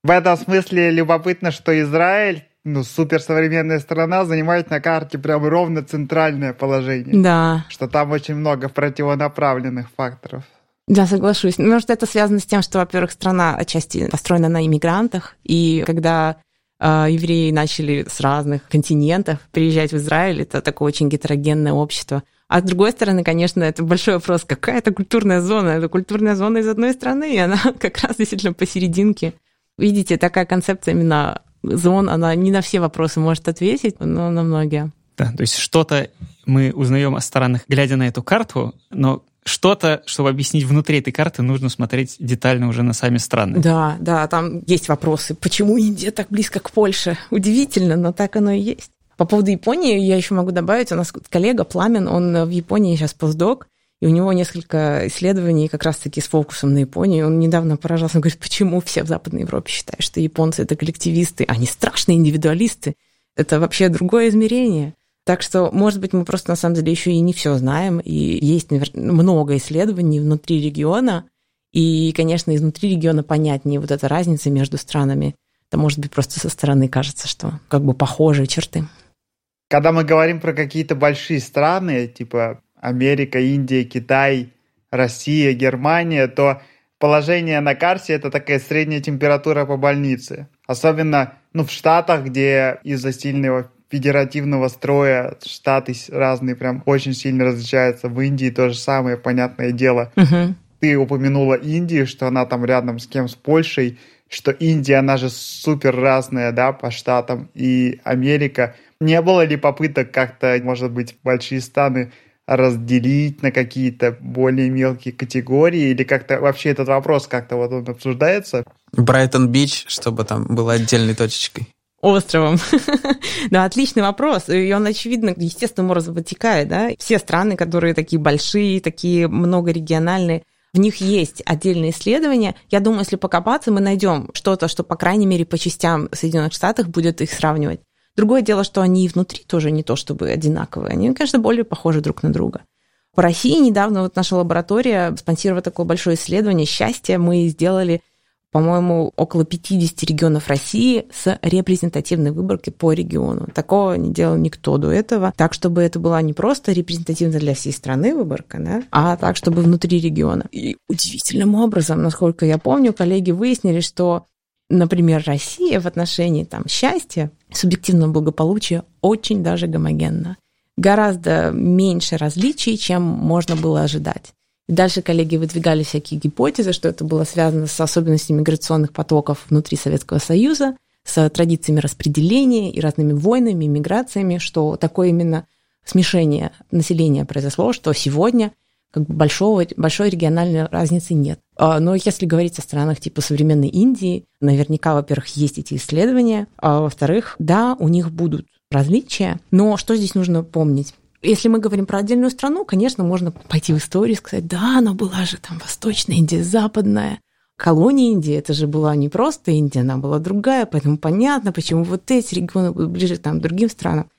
C: В этом смысле любопытно, что Израиль ну, суперсовременная страна занимает на карте прям ровно центральное положение.
D: Да.
C: Что там очень много противонаправленных факторов.
D: Да, соглашусь. Ну, может, это связано с тем, что, во-первых, страна отчасти построена на иммигрантах, и когда э, евреи начали с разных континентов приезжать в Израиль, это такое очень гетерогенное общество. А с другой стороны, конечно, это большой вопрос, какая это культурная зона? Это культурная зона из одной страны, и она как раз действительно посерединке. Видите, такая концепция именно зон, она не на все вопросы может ответить, но на многие.
B: Да, то есть что-то мы узнаем о странах, глядя на эту карту, но что-то, чтобы объяснить внутри этой карты, нужно смотреть детально уже на сами страны.
D: Да, да, там есть вопросы. Почему Индия так близко к Польше? Удивительно, но так оно и есть. По поводу Японии я еще могу добавить, у нас коллега Пламен, он в Японии сейчас постдок, и у него несколько исследований как раз-таки с фокусом на Японию. Он недавно поражался, он говорит, почему все в Западной Европе считают, что японцы это коллективисты, они страшные индивидуалисты. Это вообще другое измерение. Так что, может быть, мы просто на самом деле еще и не все знаем, и есть много исследований внутри региона, и, конечно, изнутри региона понятнее вот эта разница между странами. Это, может быть, просто со стороны кажется, что как бы похожие черты.
C: Когда мы говорим про какие-то большие страны, типа Америка, Индия, Китай, Россия, Германия, то положение на карте это такая средняя температура по больнице. Особенно ну, в Штатах, где из-за сильного федеративного строя штаты разные прям очень сильно различаются. В Индии то же самое, понятное дело.
D: Угу.
C: Ты упомянула Индию, что она там рядом с кем? С Польшей. что Индия, она же супер разная, да, по штатам, и Америка. Не было ли попыток как-то, может быть, большие страны разделить на какие-то более мелкие категории, или как-то вообще этот вопрос как-то вот он обсуждается?
A: Брайтон-Бич, чтобы там было отдельной точечкой
D: островом? да, отличный вопрос. И он, очевидно, естественным образом вытекает. Да? Все страны, которые такие большие, такие многорегиональные, в них есть отдельные исследования. Я думаю, если покопаться, мы найдем что-то, что, по крайней мере, по частям в Соединенных Штатах будет их сравнивать. Другое дело, что они и внутри тоже не то чтобы одинаковые. Они, конечно, более похожи друг на друга. В России недавно вот наша лаборатория спонсировала такое большое исследование счастья. Мы сделали по-моему, около 50 регионов России с репрезентативной выборкой по региону. Такого не делал никто до этого. Так, чтобы это была не просто репрезентативная для всей страны выборка, да, а так, чтобы внутри региона. И удивительным образом, насколько я помню, коллеги выяснили, что например, Россия в отношении там, счастья, субъективного благополучия очень даже гомогенна. Гораздо меньше различий, чем можно было ожидать. И дальше коллеги выдвигали всякие гипотезы, что это было связано с особенностями миграционных потоков внутри Советского Союза, с традициями распределения и разными войнами, миграциями, что такое именно смешение населения произошло, что сегодня как бы большого, большой региональной разницы нет. А, но если говорить о странах типа современной Индии, наверняка, во-первых, есть эти исследования, а во-вторых, да, у них будут различия, но что здесь нужно помнить? Если мы говорим про отдельную страну, конечно, можно пойти в историю и сказать, да, она была же там Восточная Индия, Западная. Колония Индии, это же была не просто Индия, она была другая, поэтому понятно, почему вот эти регионы будут ближе там, к другим странам.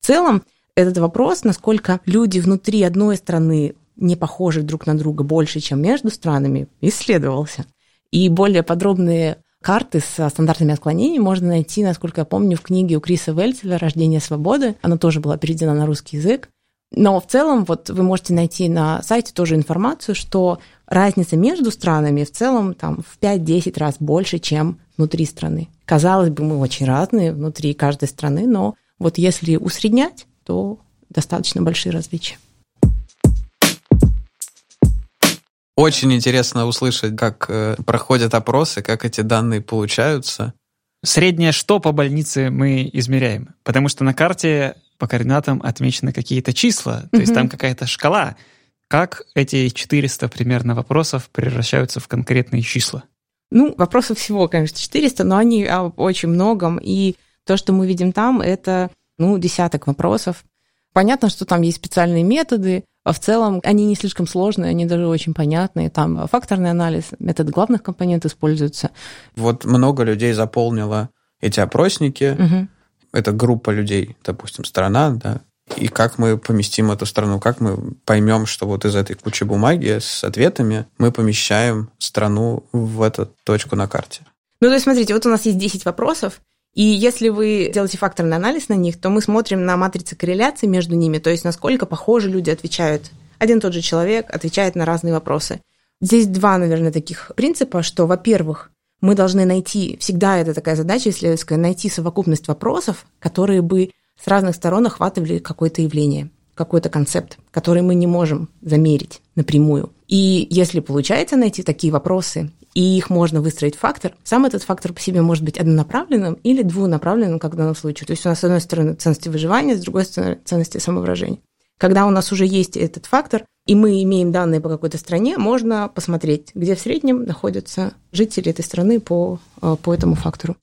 D: В целом, этот вопрос, насколько люди внутри одной страны не похожи друг на друга больше, чем между странами, исследовался. И более подробные карты с стандартными отклонениями можно найти, насколько я помню, в книге у Криса Вельцеля «Рождение свободы». Она тоже была переведена на русский язык. Но в целом вот вы можете найти на сайте тоже информацию, что разница между странами в целом там в 5-10 раз больше, чем внутри страны. Казалось бы, мы очень разные внутри каждой страны, но вот если усреднять, то достаточно большие различия.
A: Очень интересно услышать, как э, проходят опросы, как эти данные получаются.
B: Среднее что по больнице мы измеряем? Потому что на карте по координатам отмечены какие-то числа, то mm-hmm. есть там какая-то шкала. Как эти 400 примерно вопросов превращаются в конкретные числа?
D: Ну, вопросов всего, конечно, 400, но они о очень многом. И то, что мы видим там, это ну, десяток вопросов. Понятно, что там есть специальные методы, а в целом они не слишком сложные, они даже очень понятные. Там факторный анализ, метод главных компонентов используется.
A: Вот много людей заполнило эти опросники. Угу. Это группа людей, допустим, страна, да. И как мы поместим эту страну, как мы поймем, что вот из этой кучи бумаги с ответами мы помещаем страну в эту точку на карте.
D: Ну, то есть, смотрите, вот у нас есть 10 вопросов, и если вы делаете факторный анализ на них, то мы смотрим на матрицы корреляции между ними, то есть насколько похожи люди отвечают. Один и тот же человек отвечает на разные вопросы. Здесь два, наверное, таких принципа, что, во-первых, мы должны найти, всегда это такая задача исследовательская, найти совокупность вопросов, которые бы с разных сторон охватывали какое-то явление, какой-то концепт, который мы не можем замерить напрямую. И если получается найти такие вопросы и их можно выстроить фактор, сам этот фактор по себе может быть однонаправленным или двунаправленным, как в данном случае. То есть у нас, с одной стороны, ценности выживания, с другой стороны, ценности самовыражения. Когда у нас уже есть этот фактор, и мы имеем данные по какой-то стране, можно посмотреть, где в среднем находятся жители этой страны по, э, по этому фактору.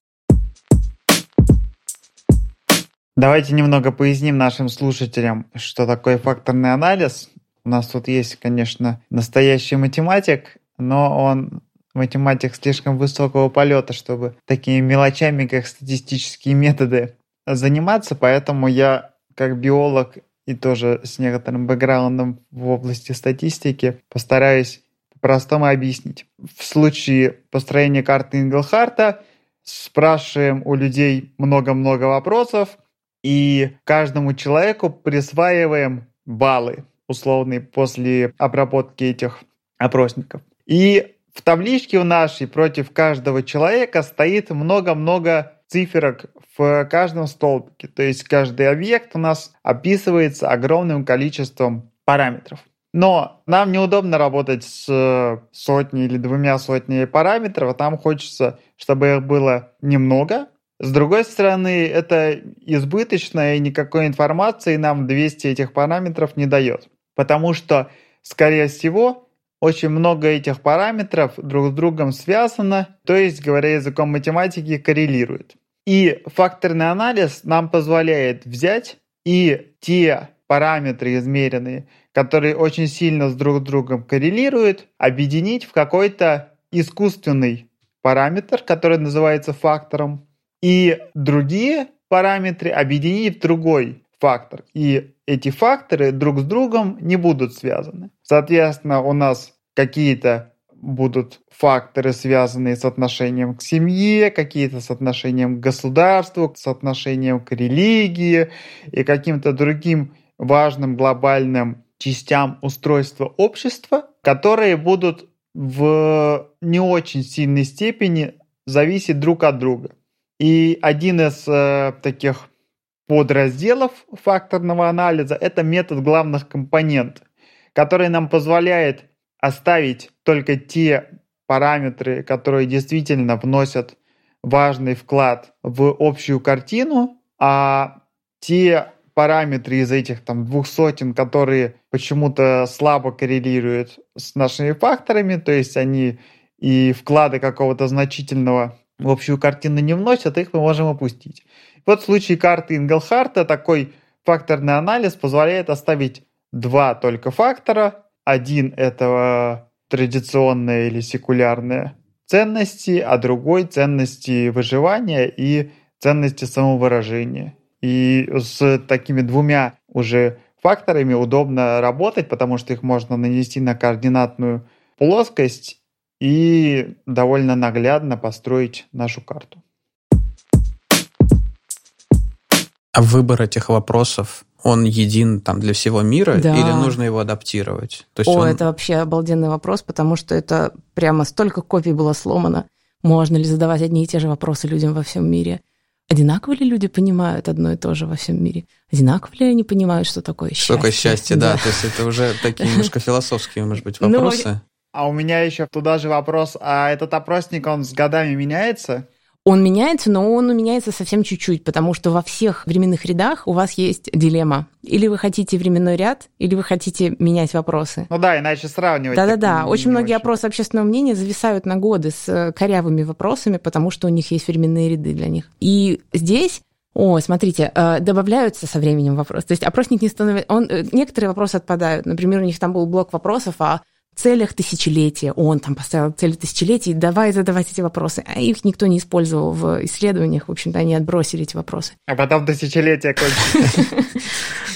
C: Давайте немного поясним нашим слушателям, что такое факторный анализ. У нас тут есть, конечно, настоящий математик, но он математик слишком высокого полета, чтобы такими мелочами, как статистические методы, заниматься, поэтому я как биолог и тоже с некоторым бэкграундом в области статистики постараюсь по-простому объяснить. В случае построения карты Инглхарта спрашиваем у людей много-много вопросов и каждому человеку присваиваем баллы условные после обработки этих опросников. И в табличке в нашей против каждого человека стоит много-много циферок в каждом столбике. То есть каждый объект у нас описывается огромным количеством параметров. Но нам неудобно работать с э, сотней или двумя сотнями параметров, а нам хочется, чтобы их было немного. С другой стороны, это избыточно, и никакой информации нам 200 этих параметров не дает. Потому что, скорее всего, очень много этих параметров друг с другом связано, то есть, говоря языком математики, коррелирует. И факторный анализ нам позволяет взять и те параметры измеренные, которые очень сильно с друг с другом коррелируют, объединить в какой-то искусственный параметр, который называется фактором, и другие параметры объединить в другой фактор. И эти факторы друг с другом не будут связаны. Соответственно, у нас какие-то будут факторы, связанные с отношением к семье, какие-то с отношением к государству, с отношением к религии и каким-то другим важным глобальным частям устройства общества, которые будут в не очень сильной степени зависеть друг от друга. И один из э, таких подразделов факторного анализа – это метод главных компонентов, который нам позволяет оставить только те параметры, которые действительно вносят важный вклад в общую картину, а те параметры из этих там двух сотен, которые почему-то слабо коррелируют с нашими факторами, то есть они и вклады какого-то значительного в общую картину не вносят, их мы можем опустить. Вот в случае карты Ингелхарта такой факторный анализ позволяет оставить два только фактора. Один – это традиционные или секулярные ценности, а другой – ценности выживания и ценности самовыражения. И с такими двумя уже факторами удобно работать, потому что их можно нанести на координатную плоскость и довольно наглядно построить нашу карту.
A: А выбор этих вопросов, он един там для всего мира
D: Да.
A: или нужно его адаптировать? То есть
D: О,
A: он-
D: это вообще обалденный вопрос, потому что это прямо столько копий было сломано. Можно ли задавать одни и те же вопросы людям во всем мире? Одинаково ли люди понимают одно и то же во всем мире? Одинаково ли они понимают, что такое счастье?
A: Что такое счастье, да. То есть это уже такие немножко философские, может быть,
D: Ну,
A: вопросы.
C: А у меня еще туда же вопрос, а этот опросник, он с годами меняется?
D: Он меняется, но он меняется совсем чуть-чуть, потому что во всех временных рядах у вас есть дилемма. Или вы хотите временной ряд, или вы хотите менять вопросы.
C: Ну да, иначе сравнивать.
D: Да-да-да, очень многие опросы общественного мнения зависают на годы с э, корявыми вопросами, потому что у них есть временные ряды для них. И здесь о, смотрите, э, добавляются со временем вопросы. То есть опросник не становится... Он, э, некоторые вопросы отпадают. Например, у них там был блок вопросов о целях тысячелетия. Он там поставил цели тысячелетия, и давай задавать эти вопросы. А их никто не использовал в исследованиях. В общем-то, они отбросили эти вопросы.
C: А потом тысячелетия кончится.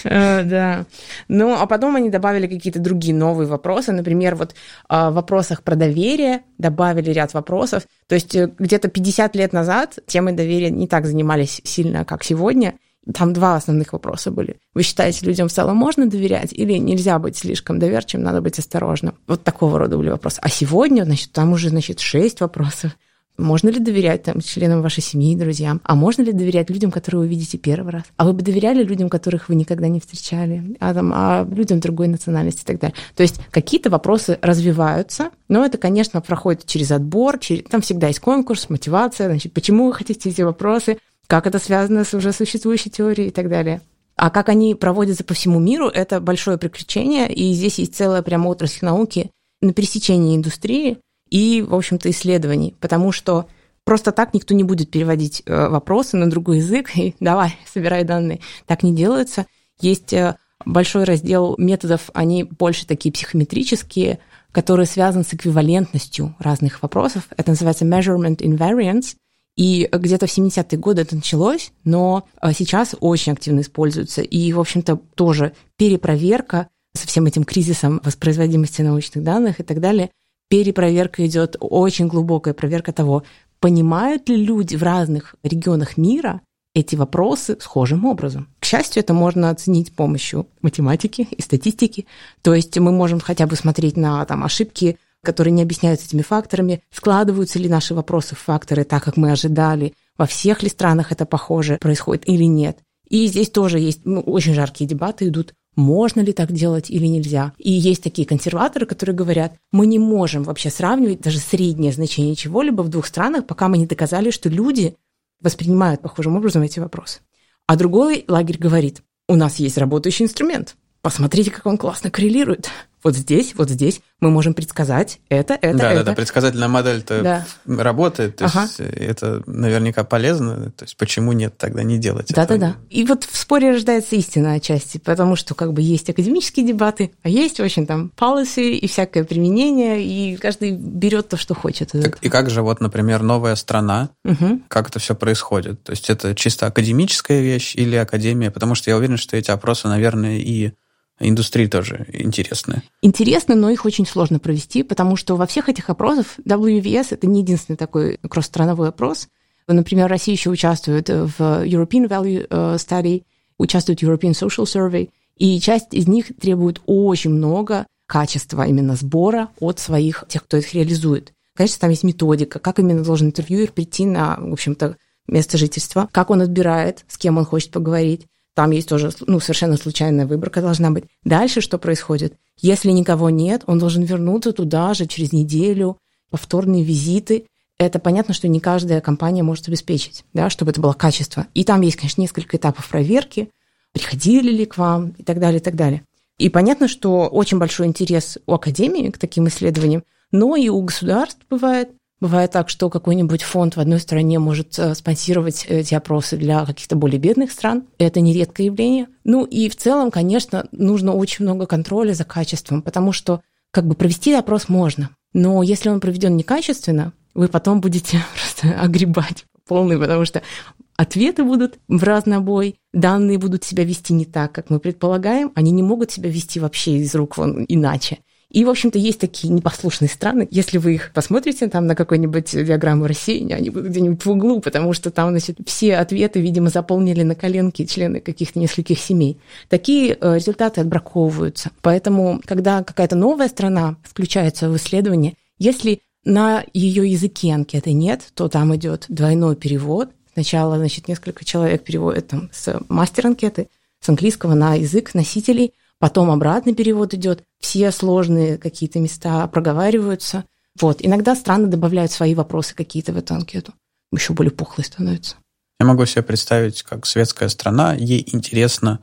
D: Э, Да. Ну, а потом они добавили какие-то другие новые вопросы. Например, вот а, в вопросах про доверие добавили ряд вопросов. То есть э, где-то 50 лет назад темой доверия не так занимались сильно, как сегодня. Там два основных вопроса были. Вы считаете, людям в целом можно доверять или нельзя быть слишком доверчивым, надо быть осторожным? Вот такого рода были вопросы. А сегодня, значит, там уже, значит, шесть вопросов. Можно ли доверять там, членам вашей семьи, друзьям? А можно ли доверять людям, которые вы видите первый раз? А вы бы доверяли людям, которых вы никогда не встречали? А, там, а людям другой национальности и так далее? То есть какие-то вопросы развиваются, но это, конечно, проходит через отбор, через... там всегда есть конкурс, мотивация, значит, почему вы хотите эти вопросы, как это связано с уже существующей теорией и так далее. А как они проводятся по всему миру, это большое приключение, и здесь есть целая прямо отрасль науки на пересечении индустрии и, в общем-то, исследований, потому что просто так никто не будет переводить э, вопросы на другой язык и давай, собирай данные. Так не делается. Есть э, большой раздел методов, они больше такие психометрические, которые связаны с эквивалентностью разных вопросов. Это называется measurement invariance. И где-то в 70-е годы это началось, но э, сейчас очень активно используется. И, в общем-то, тоже перепроверка со всем этим кризисом воспроизводимости научных данных и так далее, перепроверка идет, очень глубокая проверка того, понимают ли люди в разных регионах мира эти вопросы схожим образом. К счастью, это можно оценить с помощью математики и статистики. То есть мы можем хотя бы смотреть на там, ошибки, которые не объясняются этими факторами, складываются ли наши вопросы в факторы так, как мы ожидали, во всех ли странах это похоже происходит или нет. И здесь тоже есть ну, очень жаркие дебаты идут, можно ли так делать или нельзя. И есть такие консерваторы, которые говорят, мы не можем вообще сравнивать даже среднее значение чего-либо в двух странах, пока мы не доказали, что люди воспринимают похожим образом эти вопросы. А другой лагерь говорит, у нас есть работающий инструмент, посмотрите, как он классно коррелирует вот здесь, вот здесь мы можем предсказать это, это,
A: да,
D: это.
A: Да, да, предсказательная модель-то да. работает, то ага. есть это наверняка полезно, то есть почему нет тогда не делать
D: да, этого? Да, да, да. И вот в споре рождается истина отчасти, потому что как бы есть академические дебаты, а есть очень там policy и всякое применение, и каждый берет то, что хочет.
A: Так, и как же вот, например, новая страна, угу. как это все происходит? То есть это чисто академическая вещь или академия? Потому что я уверен, что эти опросы, наверное, и индустрии тоже интересны.
D: Интересно, но их очень сложно провести, потому что во всех этих опросах WVS это не единственный такой кросс-страновой опрос. Например, Россия еще участвует в European Value э, Study, участвует в European Social Survey, и часть из них требует очень много качества именно сбора от своих, тех, кто их реализует. Конечно, там есть методика, как именно должен интервьюер прийти на, в общем-то, место жительства, как он отбирает, с кем он хочет поговорить, там есть тоже ну, совершенно случайная выборка должна быть. Дальше что происходит? Если никого нет, он должен вернуться туда же через неделю, повторные визиты. Это понятно, что не каждая компания может обеспечить, да, чтобы это было качество. И там есть, конечно, несколько этапов проверки, приходили ли к вам и так далее, и так далее. И понятно, что очень большой интерес у академии к таким исследованиям, но и у государств бывает. Бывает так, что какой-нибудь фонд в одной стране может э, спонсировать эти опросы для каких-то более бедных стран. Это нередкое явление. Ну и в целом, конечно, нужно очень много контроля за качеством, потому что как бы провести опрос можно, но если он проведен некачественно, вы потом будете просто огребать полный, потому что ответы будут в разнобой, данные будут себя вести не так, как мы предполагаем, они не могут себя вести вообще из рук вон иначе. И, в общем-то, есть такие непослушные страны. Если вы их посмотрите там на какой-нибудь диаграмму рассеяния, они будут где-нибудь в углу, потому что там, значит, все ответы, видимо, заполнили на коленке члены каких-то нескольких семей. Такие э, результаты отбраковываются. Поэтому, когда какая-то новая страна включается в исследование, если на ее языке анкеты нет, то там идет двойной перевод. Сначала, значит, несколько человек переводят там с мастер-анкеты, с английского на язык носителей, потом обратный перевод идет, все сложные какие-то места проговариваются. Вот. Иногда страны добавляют свои вопросы какие-то в эту анкету. Еще более пухлой становится.
A: Я могу себе представить, как светская страна, ей интересно,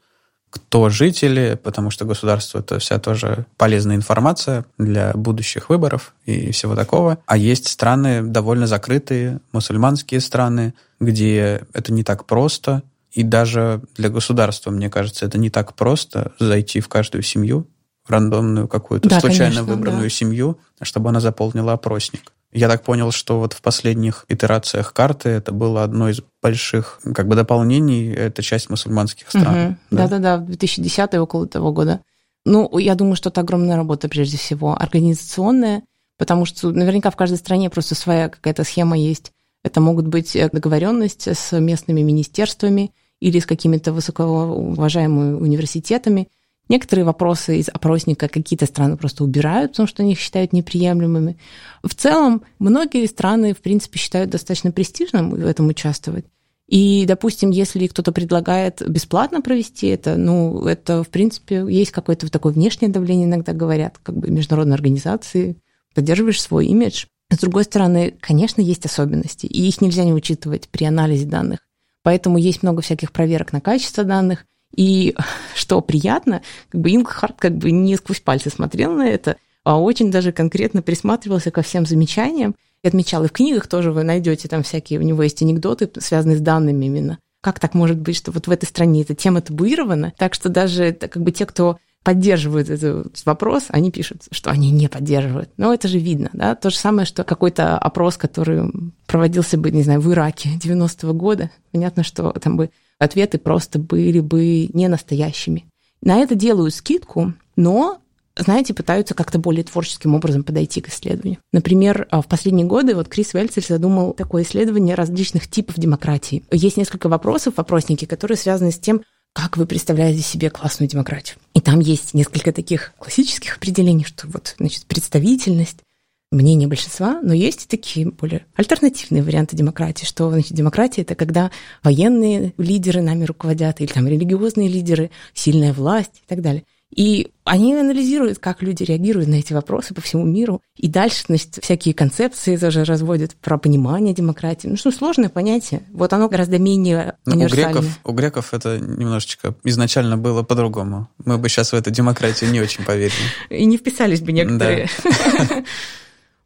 A: кто жители, потому что государство это вся тоже полезная информация для будущих выборов и всего такого. А есть страны довольно закрытые, мусульманские страны, где это не так просто, и даже для государства, мне кажется, это не так просто зайти в каждую семью, в рандомную какую-то да, случайно конечно, выбранную да. семью, чтобы она заполнила опросник. Я так понял, что вот в последних итерациях карты это было одно из больших как бы дополнений, это часть мусульманских стран.
D: Угу. Да-да-да, в 2010 около того года. Ну, я думаю, что это огромная работа прежде всего, организационная, потому что наверняка в каждой стране просто своя какая-то схема есть. Это могут быть договоренности с местными министерствами или с какими-то высокоуважаемыми университетами. Некоторые вопросы из опросника какие-то страны просто убирают, потому что они их считают неприемлемыми. В целом, многие страны, в принципе, считают достаточно престижным в этом участвовать. И, допустим, если кто-то предлагает бесплатно провести это, ну, это, в принципе, есть какое-то такое внешнее давление, иногда говорят, как бы международные организации, поддерживаешь свой имидж. С другой стороны, конечно, есть особенности, и их нельзя не учитывать при анализе данных. Поэтому есть много всяких проверок на качество данных. И что приятно, как бы Инглхард как бы не сквозь пальцы смотрел на это, а очень даже конкретно присматривался ко всем замечаниям. И отмечал, и в книгах тоже вы найдете там всякие, у него есть анекдоты, связанные с данными именно. Как так может быть, что вот в этой стране эта тема табуирована? Так что даже как бы те, кто поддерживают этот вопрос, они пишут, что они не поддерживают. Но это же видно, да? То же самое, что какой-то опрос, который проводился бы, не знаю, в Ираке 90-го года, понятно, что там бы ответы просто были бы не настоящими. На это делают скидку, но знаете, пытаются как-то более творческим образом подойти к исследованию. Например, в последние годы вот Крис Вельцель задумал такое исследование различных типов демократии. Есть несколько вопросов в опроснике, которые связаны с тем, как вы представляете себе классную демократию. Там есть несколько таких классических определений, что вот, значит, представительность, мнение большинства, но есть и такие более альтернативные варианты демократии, что значит, демократия — это когда военные лидеры нами руководят, или там религиозные лидеры, сильная власть и так далее. И они анализируют, как люди реагируют на эти вопросы по всему миру. И дальше, значит, всякие концепции тоже разводят про понимание демократии. Ну что, сложное понятие. Вот оно гораздо менее
A: ну, у греков, у греков это немножечко изначально было по-другому. Мы бы сейчас в эту демократию не очень поверили.
D: И не вписались бы некоторые.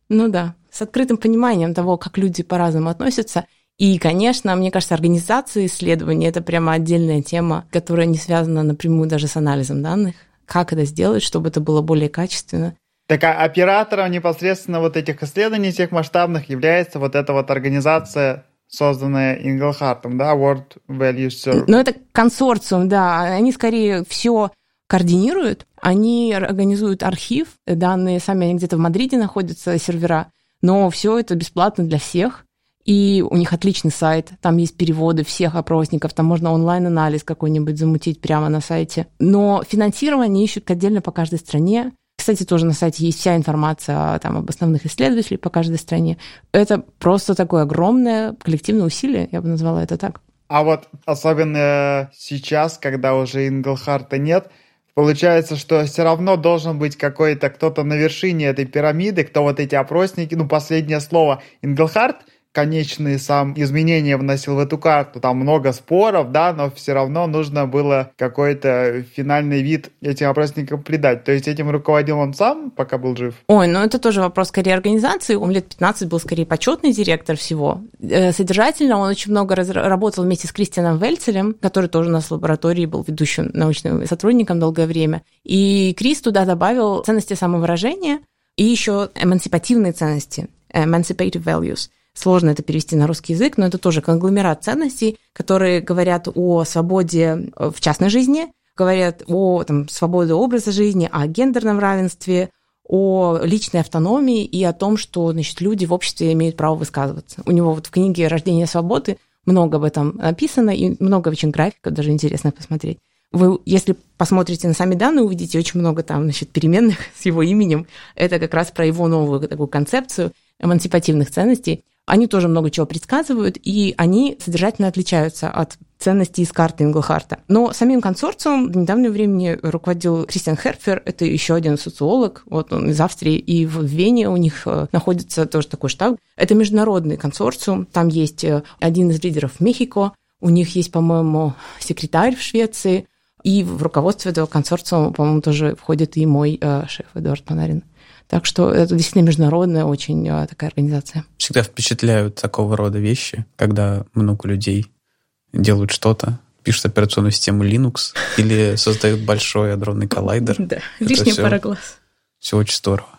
D: Ну да, с открытым пониманием того, как люди по-разному относятся. И, конечно, мне кажется, организация исследований – это прямо отдельная тема, которая не связана напрямую даже с анализом данных. Как это сделать, чтобы это было более качественно?
C: Так а оператором непосредственно вот этих исследований, тех масштабных, является вот эта вот организация, созданная Инглхартом, да, World Value Service.
D: Ну, это консорциум, да. Они скорее все координируют, они организуют архив, данные сами они где-то в Мадриде находятся, сервера, но все это бесплатно для всех. И у них отличный сайт, там есть переводы всех опросников, там можно онлайн-анализ какой-нибудь замутить прямо на сайте. Но финансирование ищут отдельно по каждой стране. Кстати, тоже на сайте есть вся информация там, об основных исследователях по каждой стране. Это просто такое огромное коллективное усилие, я бы назвала это так.
C: А вот особенно сейчас, когда уже Инглхарта нет, Получается, что все равно должен быть какой-то кто-то на вершине этой пирамиды, кто вот эти опросники, ну, последнее слово, Инглхарт – конечные сам изменения вносил в эту карту. Там много споров, да, но все равно нужно было какой-то финальный вид этим опросникам придать. То есть этим руководил он сам, пока был жив?
D: Ой, ну это тоже вопрос скорее организации. Он лет 15 был скорее почетный директор всего. Э, содержательно он очень много работал вместе с Кристианом Вельцелем, который тоже у нас в лаборатории был ведущим научным сотрудником долгое время. И Крис туда добавил ценности самовыражения и еще эмансипативные ценности, emancipative values – Сложно это перевести на русский язык, но это тоже конгломерат ценностей, которые говорят о свободе э, в частной жизни, говорят о там, свободе образа жизни, о гендерном равенстве, о личной автономии и о том, что значит, люди в обществе имеют право высказываться. У него вот в книге «Рождение свободы» много об этом написано, и много очень графиков, даже интересно посмотреть. Вы, если посмотрите на сами данные, увидите очень много там, значит, переменных с его именем. Это как раз про его новую такую концепцию эмансипативных ценностей. Они тоже много чего предсказывают, и они содержательно отличаются от ценностей из карты Инглхарта. Но самим консорциумом в недавнее время руководил Кристиан Херфер, это еще один социолог, вот он из Австрии, и в Вене у них э, находится тоже такой штаб. Это международный консорциум, там есть э, один из лидеров Мехико, у них есть, по-моему, секретарь в Швеции, и в руководство этого консорциума, по-моему, тоже входит и мой э, шеф Эдуард Панарин. Так что это действительно международная очень а, такая организация.
A: Всегда впечатляют такого рода вещи, когда много людей делают что-то, пишут операционную систему Linux или создают большой адронный коллайдер.
D: Да, лишняя пара глаз.
A: Все очень здорово.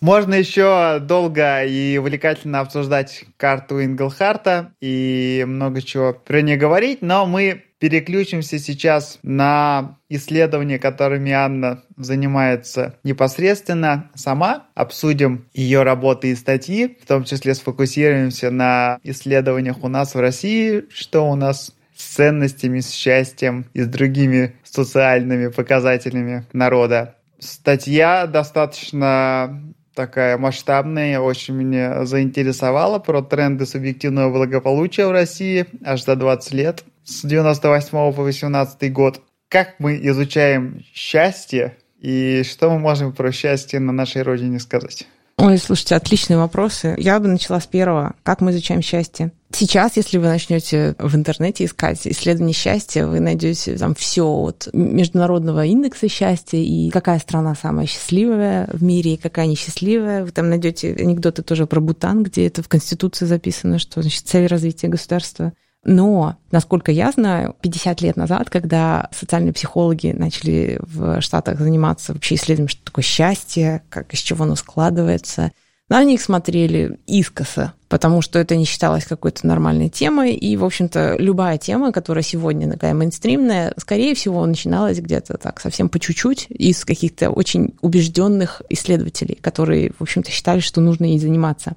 C: Можно еще долго и увлекательно обсуждать карту Инглхарта и много чего про нее говорить, но мы переключимся сейчас на исследования, которыми Анна занимается непосредственно сама. Обсудим ее работы и статьи, в том числе сфокусируемся на исследованиях у нас в России, что у нас с ценностями, с счастьем и с другими социальными показателями народа. Статья достаточно такая масштабная, очень меня заинтересовала про тренды субъективного благополучия в России аж за 20 лет с 98 по 18 год. Как мы изучаем счастье и что мы можем про счастье на нашей родине сказать?
D: Ой, слушайте, отличные вопросы. Я бы начала с первого. Как мы изучаем счастье? Сейчас, если вы начнете в интернете искать исследование счастья, вы найдете там все от международного индекса счастья и какая страна самая счастливая в мире и какая несчастливая. Вы там найдете анекдоты тоже про Бутан, где это в Конституции записано, что значит цель развития государства но, насколько я знаю, 50 лет назад, когда социальные психологи начали в Штатах заниматься вообще исследованием, что такое счастье, как из чего оно складывается, на них смотрели искоса, потому что это не считалось какой-то нормальной темой. И, в общем-то, любая тема, которая сегодня такая мейнстримная, скорее всего, начиналась где-то так совсем по чуть-чуть из каких-то очень убежденных исследователей, которые, в общем-то, считали, что нужно ей заниматься.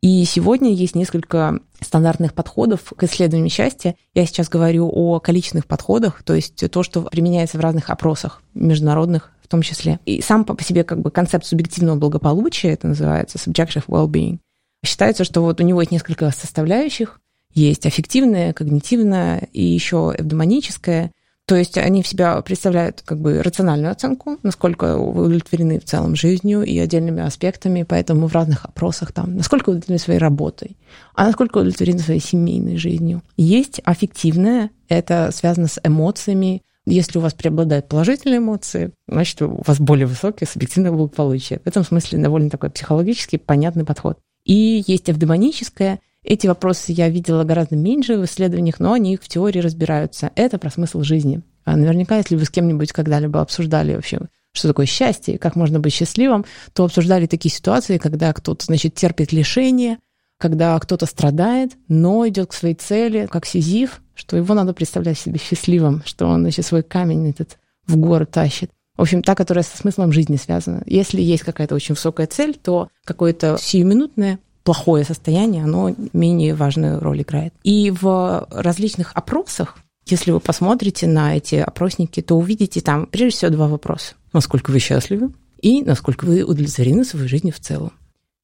D: И сегодня есть несколько стандартных подходов к исследованию счастья. Я сейчас говорю о количественных подходах, то есть то, что применяется в разных опросах, международных в том числе. И сам по себе как бы концепт субъективного благополучия, это называется subjective well-being, считается, что вот у него есть несколько составляющих. Есть аффективная, когнитивная и еще эвдемоническая. То есть они в себя представляют как бы рациональную оценку, насколько удовлетворены в целом жизнью и отдельными аспектами, поэтому в разных опросах там, насколько удовлетворены своей работой, а насколько удовлетворены своей семейной жизнью. Есть аффективное, это связано с эмоциями. Если у вас преобладают положительные эмоции, значит, у вас более высокое субъективное благополучие. В этом смысле довольно такой психологически понятный подход. И есть эвдемоническое, эти вопросы я видела гораздо меньше в исследованиях, но они в теории разбираются. Это про смысл жизни. А наверняка, если вы с кем-нибудь когда-либо обсуждали вообще, что такое счастье, как можно быть счастливым, то обсуждали такие ситуации, когда кто-то, значит, терпит лишение, когда кто-то страдает, но идет к своей цели, как Сизиф, что его надо представлять себе счастливым, что он, значит, свой камень этот в горы тащит. В общем, та, которая со смыслом жизни связана. Если есть какая-то очень высокая цель, то какое-то сиюминутное плохое состояние, оно менее важную роль играет. И в различных опросах, если вы посмотрите на эти опросники, то увидите там прежде всего два вопроса. Насколько вы счастливы и насколько вы удовлетворены своей жизнью в целом.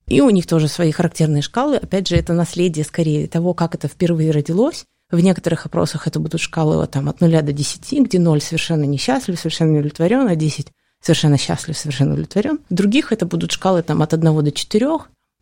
D: И у них тоже свои характерные шкалы. Опять же, это наследие скорее того, как это впервые родилось. В некоторых опросах это будут шкалы там, от 0 до 10, где 0 совершенно несчастлив, совершенно не удовлетворен, а 10 совершенно счастлив, совершенно удовлетворен. В других это будут шкалы там, от 1 до 4,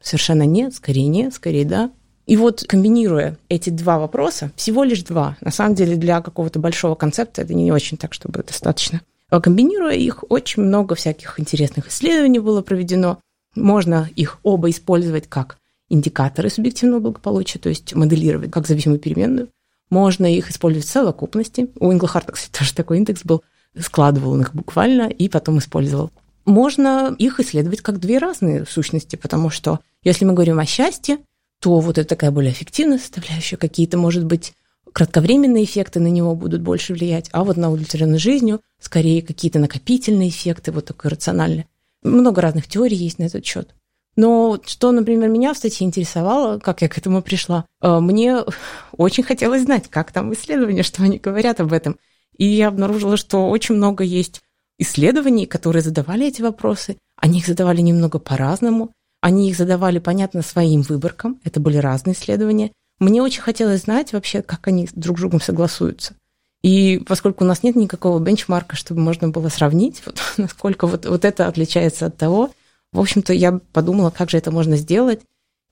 D: Совершенно нет, скорее нет, скорее да. И вот комбинируя эти два вопроса, всего лишь два, на самом деле для какого-то большого концепта это не очень так, чтобы достаточно. А комбинируя их, очень много всяких интересных исследований было проведено. Можно их оба использовать как индикаторы субъективного благополучия, то есть моделировать как зависимую переменную. Можно их использовать в совокупности. У Инглхарта, кстати, тоже такой индекс был. Складывал их буквально и потом использовал. Можно их исследовать как две разные сущности, потому что если мы говорим о счастье, то вот это такая более эффективная составляющая, какие-то, может быть, кратковременные эффекты на него будут больше влиять, а вот на удовлетворенность жизнью скорее какие-то накопительные эффекты, вот такой рациональные. Много разных теорий есть на этот счет. Но что, например, меня в статье интересовало, как я к этому пришла, э, мне очень хотелось знать, как там исследования, что они говорят об этом. И я обнаружила, что очень много есть исследований, которые задавали эти вопросы. Они их задавали немного по-разному. Они их задавали, понятно, своим выборкам. Это были разные исследования. Мне очень хотелось знать вообще, как они друг с другом согласуются. И поскольку у нас нет никакого бенчмарка, чтобы можно было сравнить, вот, насколько вот, вот это отличается от того, в общем-то, я подумала, как же это можно сделать,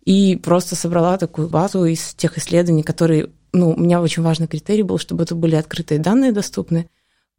D: и просто собрала такую базу из тех исследований, которые, ну, у меня очень важный критерий был, чтобы это были открытые данные доступны,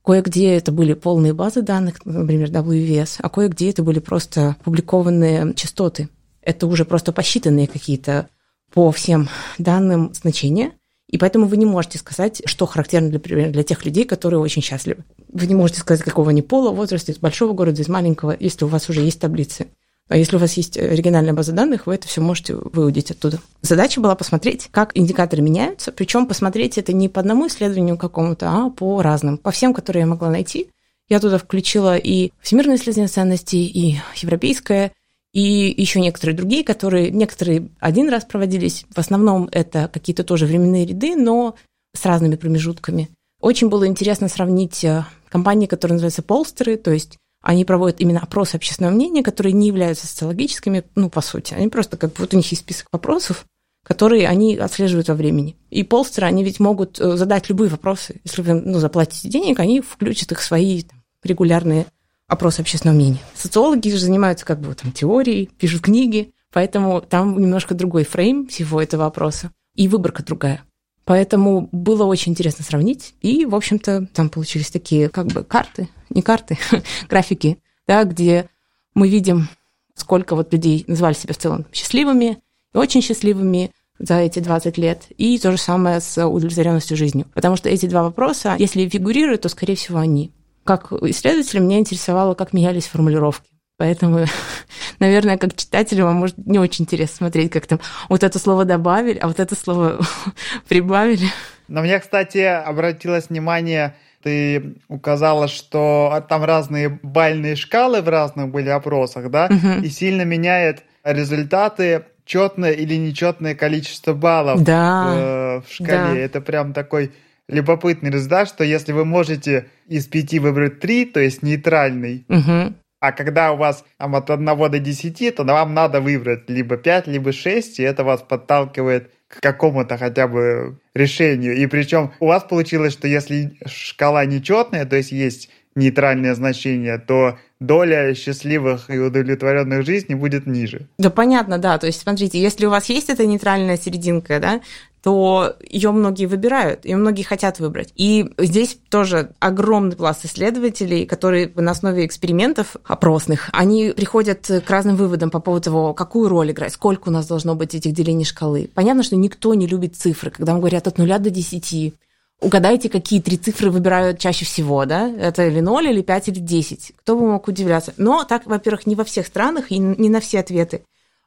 D: Кое-где это были полные базы данных, например, WVS, а кое-где это были просто публикованные частоты. Это уже просто посчитанные какие-то по всем данным значения. И поэтому вы не можете сказать, что характерно, например, для тех людей, которые очень счастливы. Вы не можете сказать, какого они пола, возраста, из большого города, из маленького, если у вас уже есть таблицы. А если у вас есть оригинальная база данных, вы это все можете выудить оттуда. Задача была посмотреть, как индикаторы меняются, причем посмотреть это не по одному исследованию какому-то, а по разным, по всем, которые я могла найти. Я туда включила и всемирное исследование ценностей, и европейское, и еще некоторые другие, которые некоторые один раз проводились. В основном это какие-то тоже временные ряды, но с разными промежутками. Очень было интересно сравнить э, компании, которые называются полстеры, то есть они проводят именно опросы общественного мнения, которые не являются социологическими, ну, по сути. Они просто как вот у них есть список вопросов, которые они отслеживают во времени. И полстеры, они ведь могут э, задать любые вопросы. Если вы ну, заплатите денег, они включат их в свои там, регулярные опросы общественного мнения. Социологи же занимаются как бы там теорией, пишут книги, поэтому там немножко другой фрейм всего этого опроса и выборка другая. Поэтому было очень интересно сравнить. И, в общем-то, там получились такие как бы карты, не карты, графики, да, где мы видим, сколько вот людей называли себя в целом счастливыми очень счастливыми за эти 20 лет, и то же самое с удовлетворенностью жизнью. Потому что эти два вопроса, если фигурируют, то, скорее всего, они. Как исследователя меня интересовало, как менялись формулировки. Поэтому, наверное, как читателю вам может не очень интересно смотреть, как там вот это слово добавили, а вот это слово прибавили.
C: Но мне, кстати, обратилось внимание, ты указала, что там разные бальные шкалы в разных были опросах, да, угу. и сильно меняет результаты четное или нечетное количество баллов
D: да,
C: в, в шкале. Да. Это прям такой любопытный результат, что если вы можете из пяти выбрать три, то есть нейтральный,
D: Угу.
C: А когда у вас там, от 1 до 10, то вам надо выбрать либо 5, либо 6, и это вас подталкивает к какому-то хотя бы решению. И причем у вас получилось, что если шкала нечетная, то есть есть нейтральное значение, то доля счастливых и удовлетворенных жизней будет ниже.
D: Да, понятно, да. То есть, смотрите, если у вас есть эта нейтральная серединка, да, то ее многие выбирают, ее многие хотят выбрать. И здесь тоже огромный пласт исследователей, которые на основе экспериментов опросных, они приходят к разным выводам по поводу того, какую роль играть, сколько у нас должно быть этих делений шкалы. Понятно, что никто не любит цифры, когда вам говорят от нуля до 10, Угадайте, какие три цифры выбирают чаще всего, да? Это или 0, или 5, или 10. Кто бы мог удивляться? Но так, во-первых, не во всех странах и не на все ответы.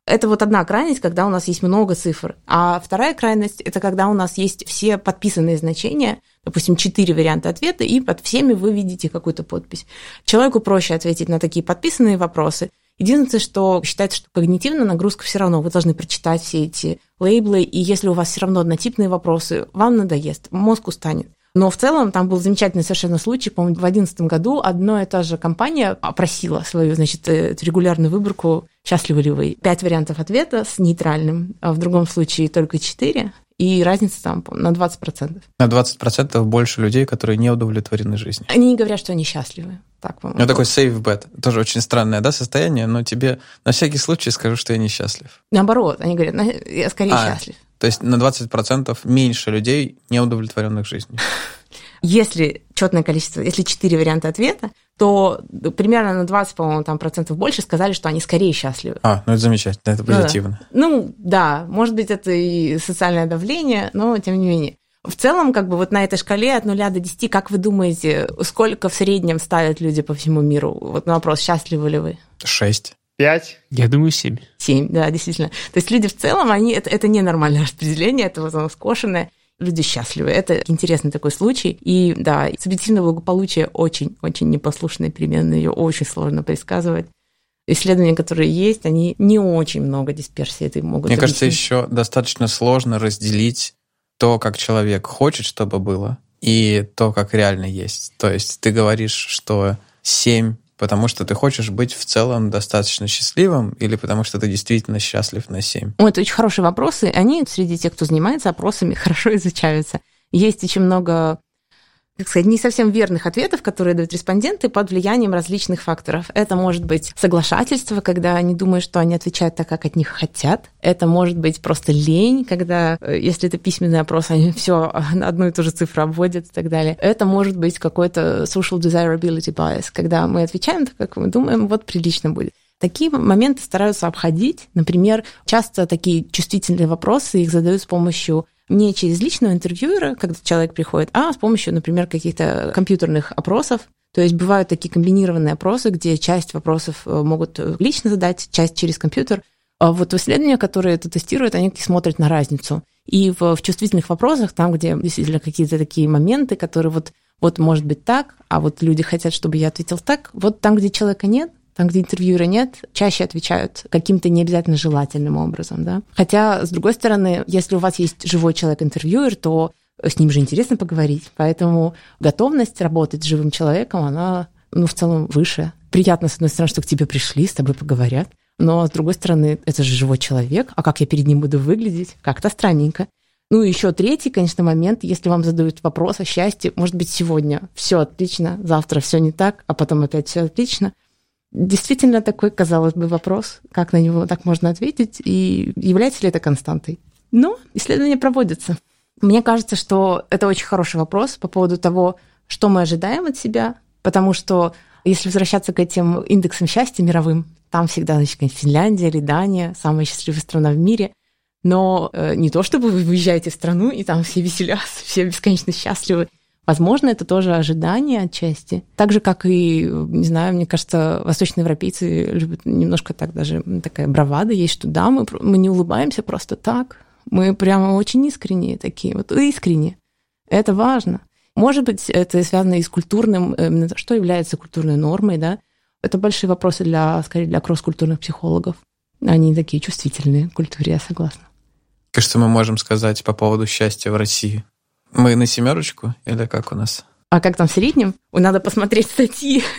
D: Это вот одна крайность, когда у нас есть много цифр. А вторая крайность – это когда у нас есть все подписанные значения, допустим, четыре варианта ответа, и под всеми вы видите какую-то подпись. Человеку проще ответить на такие подписанные вопросы. Единственное, что считается, что когнитивная нагрузка все равно. Вы должны прочитать все эти лейблы, и если у вас все равно однотипные вопросы, вам надоест, мозг устанет. Но в целом там был замечательный совершенно случай, по-моему, в 2011 году одна и та же компания опросила свою, значит, эту регулярную выборку «Счастливы ли вы?». Пять вариантов ответа с нейтральным, а в другом случае только четыре, и разница там на 20%.
A: На 20% больше людей, которые не удовлетворены жизнью.
D: Они не говорят, что они счастливы. Так, по-моему.
A: Ну, такой safe bet. Тоже очень странное, да, состояние, но тебе на всякий случай скажу, что я несчастлив.
D: Наоборот, они говорят, «На- я скорее
A: А.
D: счастлив.
A: То есть на 20% меньше людей, неудовлетворенных жизнью.
D: Если четное количество, если четыре варианта ответа, то примерно на 20, по-моему, там процентов больше сказали, что они скорее счастливы.
A: А, ну это замечательно, это
D: Ну да.
A: позитивно.
D: Ну, да, может быть, это и социальное давление, но тем не менее. В целом, как бы вот на этой шкале от 0 до 10, как вы думаете, сколько в среднем ставят люди по всему миру? Вот на вопрос, счастливы ли вы?
A: Шесть.
C: Пять.
B: Я думаю, 7.
D: 7, да, действительно. То есть люди в целом, они, это, это ненормальное распределение, это вот оно скошенное. Люди счастливы. Это интересный такой случай. И да, субъективное благополучие очень-очень непослушная переменная, ее очень сложно предсказывать. Исследования, которые есть, они не очень много дисперсии этой могут
A: Мне кажется,
D: объяснить.
A: еще достаточно сложно разделить то, как человек хочет, чтобы было, и то, как реально есть. То есть ты говоришь, что 7, потому что ты хочешь быть в целом достаточно счастливым, или потому что ты действительно счастлив на 7?
D: Ой, это очень хорошие вопросы. Они среди тех, кто занимается опросами, хорошо изучаются. Есть очень много, как сказать, не совсем верных ответов, которые дают респонденты под влиянием различных факторов. Это может быть соглашательство, когда они думают, что они отвечают так, как от них хотят. Это может быть просто лень, когда, э, если это письменный опрос, они все на одну и ту же цифру обводят и так далее. Это может быть какой-то social desirability bias, когда мы отвечаем так, как мы думаем, вот прилично будет. Такие моменты стараются обходить. Например, часто такие чувствительные вопросы их задают с помощью не через личного интервьюера, когда человек приходит, а с помощью, например, каких-то компьютерных опросов. То есть бывают такие комбинированные опросы, где часть вопросов э, могут э, лично задать, часть через компьютер. А вот в исследованиях, которые это тестируют, они смотрят на разницу. И в, в чувствительных вопросах, там, где действительно какие-то такие моменты, которые вот, вот может быть так, а вот люди хотят, чтобы я ответил так, вот там, где человека нет, там, где интервьюера нет, чаще отвечают каким-то не обязательно желательным образом, да. Хотя, с другой стороны, если у вас есть живой человек-интервьюер, то с ним же интересно поговорить, поэтому готовность работать с живым человеком, она, ну, в целом выше. Приятно, с одной стороны, что к тебе пришли, с тобой поговорят, но, с другой стороны, это же живой человек, а как я перед ним буду выглядеть? Как-то странненько. Ну и еще третий, конечно, момент, если вам задают вопрос о счастье, может быть, сегодня все отлично, завтра все не так, а потом опять все отлично. Действительно такой, казалось бы, вопрос, как на него так можно ответить, и является ли это константой. Но исследования проводятся. Мне кажется, что это очень хороший вопрос по поводу того, что мы ожидаем от себя, потому что если возвращаться к этим индексам счастья мировым, там всегда, значит, Финляндия или Дания, самая счастливая страна в мире, но э, не то, чтобы вы выезжаете в страну, и там все веселятся, все бесконечно счастливы. Возможно, это тоже ожидание отчасти. Так же, как и, не знаю, мне кажется, восточноевропейцы любят немножко так даже такая бравада есть, что да, мы, мы не улыбаемся просто так. Мы прямо очень искренние такие, вот искренне. Это важно. Может быть, это связано и с культурным, что является культурной нормой, да? Это большие вопросы для, скорее, для кросс-культурных психологов. Они такие чувствительные к культуре, я согласна.
A: Кажется, мы можем сказать по поводу счастья в России. Мы на семерочку или как у нас?
D: А как там в среднем? Надо посмотреть статьи.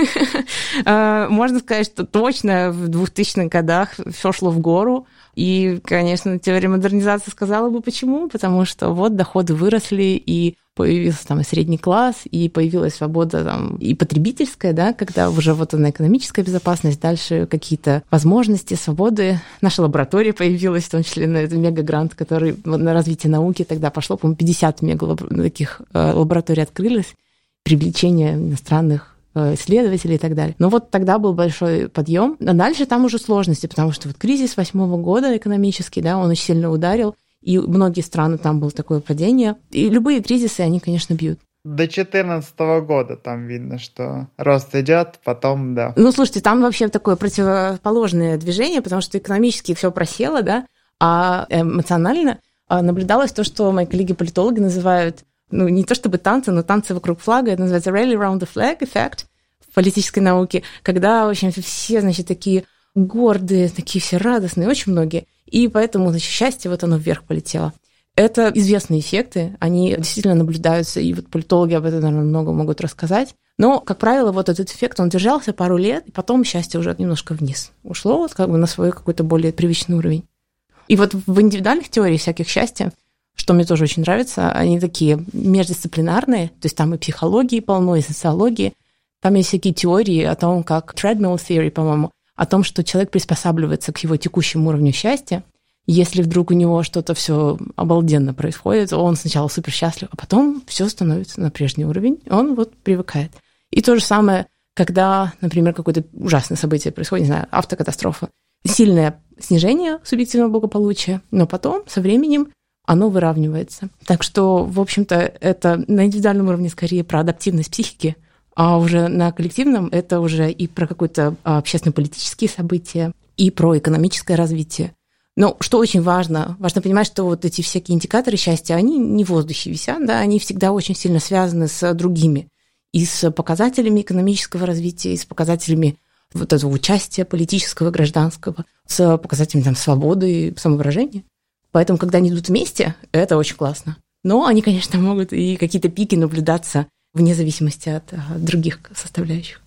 D: А, можно сказать, что точно в 2000-х годах все шло в гору. И, конечно, теория модернизации сказала бы почему. Потому что вот доходы выросли, и появился там средний класс, и появилась свобода там, и потребительская, да, когда уже вот она экономическая безопасность, дальше какие-то возможности, свободы. Наша лаборатория появилась, в том числе на этот мегагрант, который на развитие науки тогда пошло, по-моему, 50 мега таких э, лабораторий открылось привлечение иностранных э, исследователей и так далее. Но вот тогда был большой подъем. А дальше там уже сложности, потому что вот кризис восьмого года экономический, да, он очень сильно ударил, и многие страны там было такое падение. И любые кризисы, они, конечно, бьют.
C: До 2014 года там видно, что рост идет, потом, да.
D: Ну, слушайте, там вообще такое противоположное движение, потому что экономически все просело, да, а эмоционально а, наблюдалось то, что мои коллеги-политологи называют ну, не то чтобы танцы, но танцы вокруг флага, это называется rally around the flag effect в политической науке, когда, в общем, все, значит, такие гордые, такие все радостные, очень многие, и поэтому, значит, счастье вот оно вверх полетело. Это известные эффекты, они действительно наблюдаются, и вот политологи об этом, наверное, много могут рассказать. Но, как правило, вот этот эффект, он держался пару лет, и потом счастье уже немножко вниз ушло, вот как бы на свой какой-то более привычный уровень. И вот в индивидуальных теориях всяких счастья что мне тоже очень нравится, они такие междисциплинарные, то есть там и психологии полно, и социологии. Там есть всякие теории о том, как treadmill theory, по-моему, о том, что человек приспосабливается к его текущему уровню счастья. Если вдруг у него что-то все обалденно происходит, он сначала супер счастлив, а потом все становится на прежний уровень, он вот привыкает. И то же самое, когда, например, какое-то ужасное событие происходит, не знаю, автокатастрофа, сильное снижение субъективного благополучия, но потом со временем оно выравнивается. Так что, в общем-то, это на индивидуальном уровне скорее про адаптивность психики, а уже на коллективном это уже и про какое-то а, общественно-политические события, и про экономическое развитие. Но что очень важно, важно понимать, что вот эти всякие индикаторы счастья, они не в воздухе висят, да, они всегда очень сильно связаны с другими. И с показателями экономического развития, и с показателями вот этого участия политического, гражданского, с показателями там, свободы и самовыражения. Поэтому, когда они идут вместе, это очень классно. Но они, конечно, могут и какие-то пики наблюдаться вне зависимости от а, других составляющих.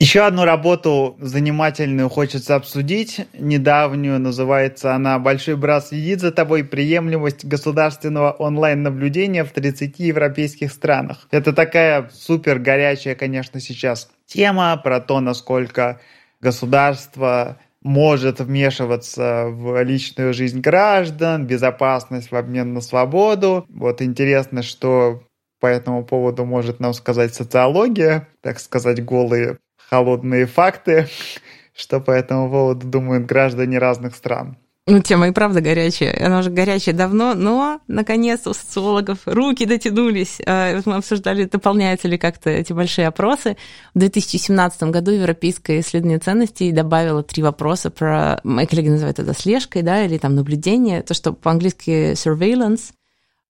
C: Еще одну работу занимательную хочется обсудить, недавнюю, называется она «Большой брат следит за тобой. Приемлемость государственного онлайн-наблюдения в 30 европейских странах». Это такая супер горячая, конечно, сейчас тема про то, насколько государство может вмешиваться в личную жизнь граждан, безопасность в обмен на свободу. Вот интересно, что по этому поводу может нам сказать социология, так сказать, голые холодные факты, что по этому поводу думают граждане разных стран.
D: Ну, тема и правда горячая. Она уже горячая давно, но, наконец, у социологов руки дотянулись. А, мы обсуждали, дополняются ли как-то эти большие опросы. В 2017 году Европейское исследование ценностей добавило три вопроса про, мои коллеги называют это слежкой, да, или там наблюдение, то, что по-английски surveillance,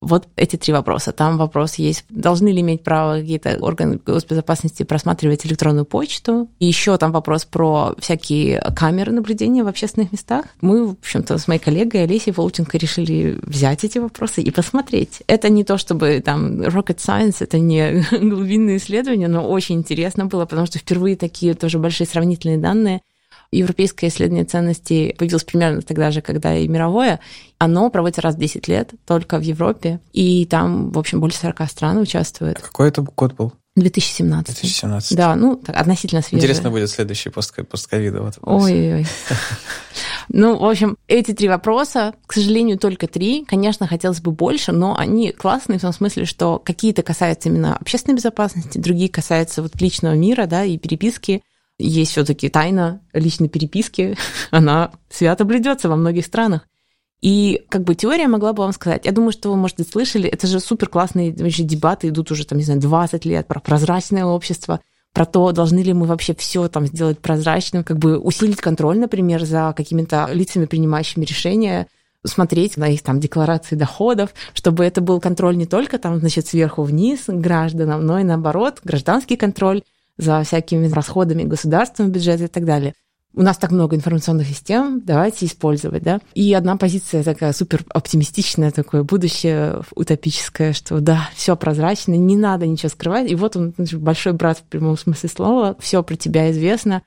D: вот эти три вопроса. Там вопрос есть, должны ли иметь право какие-то органы госбезопасности просматривать электронную почту. И еще там вопрос про всякие камеры наблюдения в общественных местах. Мы, в общем-то, с моей коллегой Олесей Волченко решили взять эти вопросы и посмотреть. Это не то, чтобы там rocket science, это не глубинные исследования, но очень интересно было, потому что впервые такие тоже большие сравнительные данные Европейское исследование ценностей появилось примерно тогда же, когда и мировое. Оно проводится раз в 10 лет только в Европе. И там, в общем, больше 40 стран участвуют. А
A: какой это год был?
D: 2017.
A: 2017.
D: Да, ну, так, относительно свежий.
A: Интересно будет следующий постковида. Вот
D: Ой-ой-ой. Ну, в общем, эти три вопроса, к сожалению, только три. Конечно, хотелось бы больше, но они классные в том смысле, что какие-то касаются именно общественной безопасности, другие касаются вот личного мира, да, и переписки есть все-таки тайна личной переписки, она свято блюдется во многих странах. И как бы теория могла бы вам сказать, я думаю, что вы, может быть, слышали, это же супер классные вообще дебаты идут уже, там, не знаю, 20 лет про прозрачное общество, про то, должны ли мы вообще все там сделать прозрачным, как бы усилить контроль, например, за какими-то лицами, принимающими решения, смотреть на их там декларации доходов, чтобы это был контроль не только там, значит, сверху вниз гражданам, но и наоборот, гражданский контроль, за всякими расходами государственного бюджета и так далее. у нас так много информационных систем, давайте использовать, да. И одна позиция такая супер оптимистичная, такое будущее утопическое, что да, все прозрачно, не надо ничего скрывать. И вот он, большой брат в прямом смысле слова, все про тебя известно,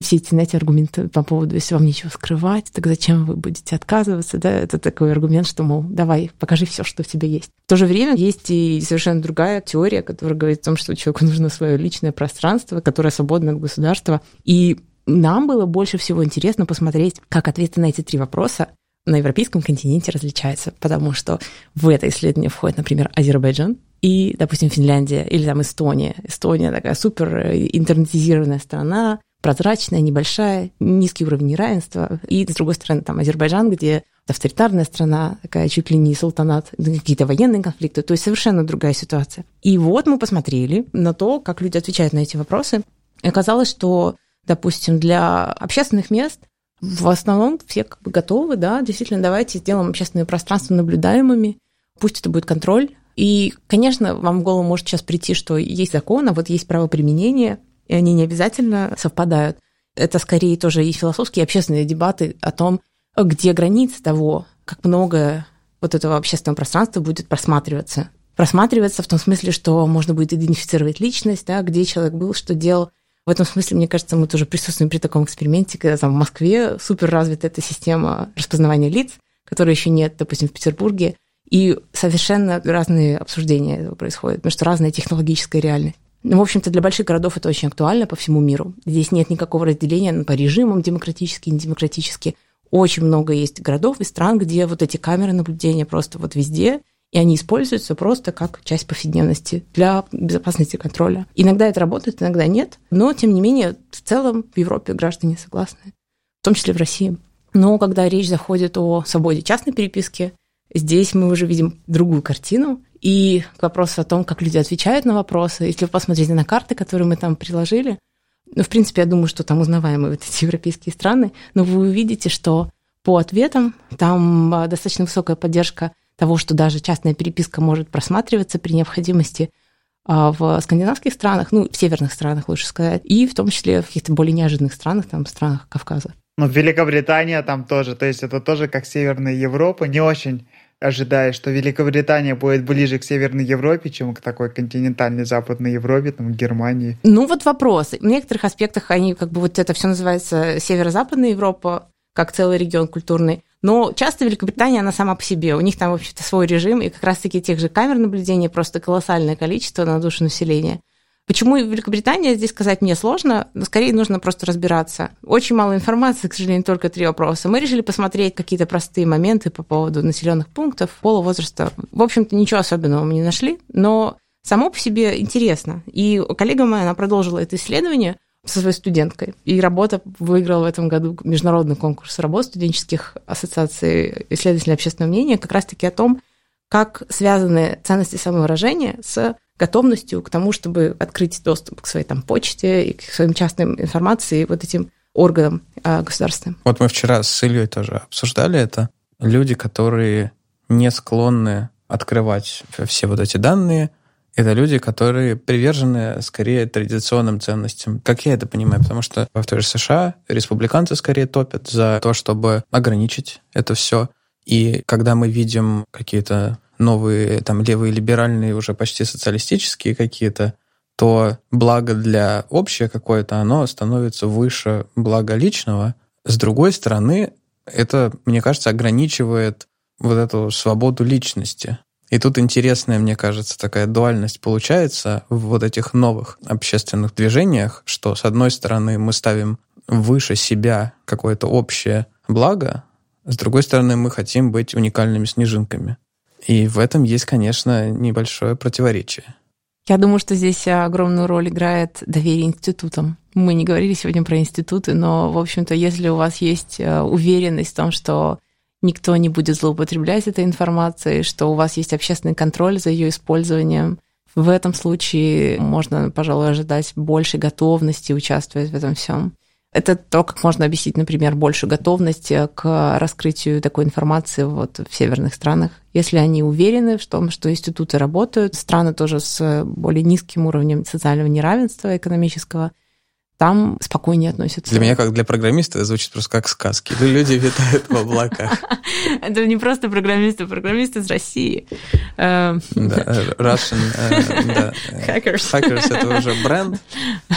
D: все эти, знаете, аргументы по поводу, если вам ничего скрывать, так зачем вы будете отказываться, да, это такой аргумент, что, мол, давай, покажи все, что у тебя есть. В то же время есть и совершенно другая теория, которая говорит о том, что человеку нужно свое личное пространство, которое свободно от государства. И нам было больше всего интересно посмотреть, как ответы на эти три вопроса на европейском континенте различаются, потому что в это исследование входит, например, Азербайджан и, допустим, Финляндия или там Эстония. Эстония такая супер интернетизированная страна, прозрачная, небольшая, низкий уровень неравенства. И, с другой стороны, там Азербайджан, где авторитарная страна, такая чуть ли не султанат, какие-то военные конфликты, то есть совершенно другая ситуация. И вот мы посмотрели на то, как люди отвечают на эти вопросы. И оказалось, что допустим, для общественных мест в основном все как бы готовы, да, действительно, давайте сделаем общественное пространство наблюдаемыми, пусть это будет контроль. И, конечно, вам в голову может сейчас прийти, что есть закон, а вот есть право применения, и они не обязательно совпадают. Это скорее тоже и философские, и общественные дебаты о том, где границы того, как много вот этого общественного пространства будет просматриваться. Просматриваться в том смысле, что можно будет идентифицировать личность, да, где человек был, что делал, в этом смысле, мне кажется, мы тоже присутствуем при таком эксперименте, когда там в Москве супер развита эта система распознавания лиц, которой еще нет, допустим, в Петербурге, и совершенно разные обсуждения этого происходят, потому что разная технологическая реальность. Ну, в общем-то, для больших городов это очень актуально по всему миру. Здесь нет никакого разделения по режимам демократические, недемократические. Очень много есть городов и стран, где вот эти камеры наблюдения просто вот везде, и они используются просто как часть повседневности для безопасности контроля. Иногда это работает, иногда нет, но, тем не менее, в целом в Европе граждане согласны, в том числе в России. Но когда речь заходит о свободе частной переписки, здесь мы уже видим другую картину. И к вопросу о том, как люди отвечают на вопросы, если вы посмотрите на карты, которые мы там приложили, ну, в принципе, я думаю, что там узнаваемые вот эти европейские страны, но вы увидите, что по ответам там а, достаточно высокая поддержка того, что даже частная переписка может просматриваться при необходимости а, в скандинавских странах, ну, в северных странах, лучше сказать, и в том числе в каких-то более неожиданных странах, там, странах Кавказа.
C: Ну, Великобритания там тоже, то есть это тоже как Северная Европа, не очень ожидая, что Великобритания будет ближе к Северной Европе, чем к такой континентальной Западной Европе, там, Германии.
D: Ну вот вопрос. В некоторых аспектах они как бы вот это все называется Северо-Западная Европа, как целый регион культурный. Но часто Великобритания, она сама по себе. У них там, вообще-то, свой режим, и как раз-таки тех же камер наблюдения просто колоссальное количество на душу населения. Почему Великобритания, здесь сказать мне сложно, но скорее нужно просто разбираться. Очень мало информации, к сожалению, только три вопроса. Мы решили посмотреть какие-то простые моменты по поводу населенных пунктов, пола, возраста. В общем-то, ничего особенного мы не нашли, но само по себе интересно. И коллега моя, она продолжила это исследование, со своей студенткой. И работа выиграла в этом году международный конкурс работ студенческих ассоциаций исследователей общественного мнения как раз-таки о том, как связаны ценности самовыражения с готовностью к тому, чтобы открыть доступ к своей там почте и к своим частным информации вот этим органам э, государственным.
A: Вот мы вчера с Ильей тоже обсуждали это. Люди, которые не склонны открывать все вот эти данные, это люди, которые привержены скорее традиционным ценностям. Как я это понимаю? Потому что в той же США республиканцы скорее топят за то, чтобы ограничить это все. И когда мы видим какие-то новые там левые либеральные, уже почти социалистические какие-то, то благо для общее какое-то, оно становится выше блага личного. С другой стороны, это, мне кажется, ограничивает вот эту свободу личности. И тут интересная, мне кажется, такая дуальность получается в вот этих новых общественных движениях, что с одной стороны мы ставим выше себя какое-то общее благо, с другой стороны мы хотим быть уникальными снежинками. И в этом есть, конечно, небольшое противоречие.
D: Я думаю, что здесь огромную роль играет доверие институтам. Мы не говорили сегодня про институты, но, в общем-то, если у вас есть э, уверенность в том, что никто не будет злоупотреблять этой информацией, что у вас есть общественный контроль за ее использованием. В этом случае можно, пожалуй, ожидать большей готовности участвовать в этом всем. Это то, как можно объяснить, например, большую готовность к раскрытию такой информации вот в северных странах. Если они уверены в том, что институты работают, страны тоже с более низким уровнем социального неравенства экономического, там спокойнее относятся.
A: Для меня, как для программиста, это звучит просто как сказки. Люди витают в облаках.
D: Это не просто программисты, программисты из России.
A: Эм. Да, Russian... Э,
D: Hackers.
A: Hackers — это уже бренд,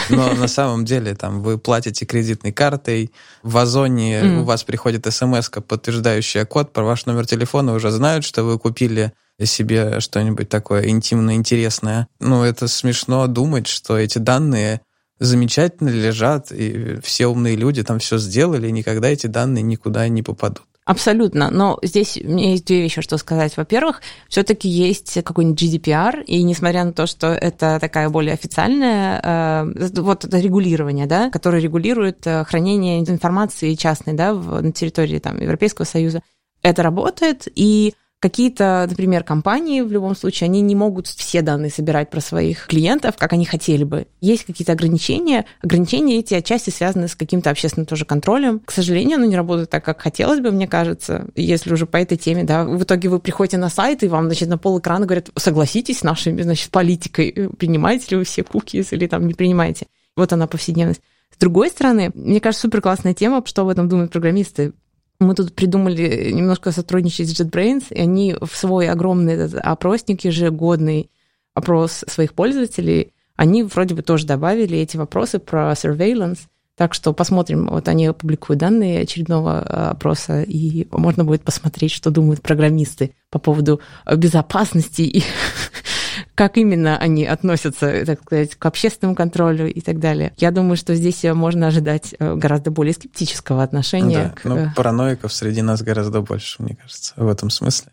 A: но на самом деле там вы платите кредитной картой, в Озоне у вас приходит смс подтверждающая код про ваш номер телефона, уже знают, что вы купили себе что-нибудь такое интимно интересное. Ну, это смешно думать, что эти данные замечательно лежат, и все умные люди там все сделали, и никогда эти данные никуда не попадут.
D: Абсолютно. Но здесь у меня есть две вещи, что сказать. Во-первых, все-таки есть какой-нибудь GDPR, и несмотря на то, что это такая более официальная, э, вот это регулирование, да, которое регулирует э, хранение информации частной, да, на территории там, Европейского Союза, это работает, и Какие-то, например, компании в любом случае, они не могут все данные собирать про своих клиентов, как они хотели бы. Есть какие-то ограничения. Ограничения эти отчасти связаны с каким-то общественным тоже контролем. К сожалению, оно не работает так, как хотелось бы, мне кажется, если уже по этой теме, да. В итоге вы приходите на сайт, и вам, значит, на пол экрана говорят, согласитесь с нашей, значит, политикой, принимаете ли вы все кукис или там не принимаете. Вот она повседневность. С другой стороны, мне кажется, супер классная тема, что об этом думают программисты. Мы тут придумали немножко сотрудничать с JetBrains, и они в свой огромный этот опросник, ежегодный опрос своих пользователей, они вроде бы тоже добавили эти вопросы про surveillance. Так что посмотрим, вот они публикуют данные очередного опроса, и можно будет посмотреть, что думают программисты по поводу безопасности и как именно они относятся, так сказать, к общественному контролю и так далее. Я думаю, что здесь можно ожидать э, гораздо более скептического отношения.
A: Да, к... ну, параноиков среди нас гораздо больше, мне кажется, в этом смысле.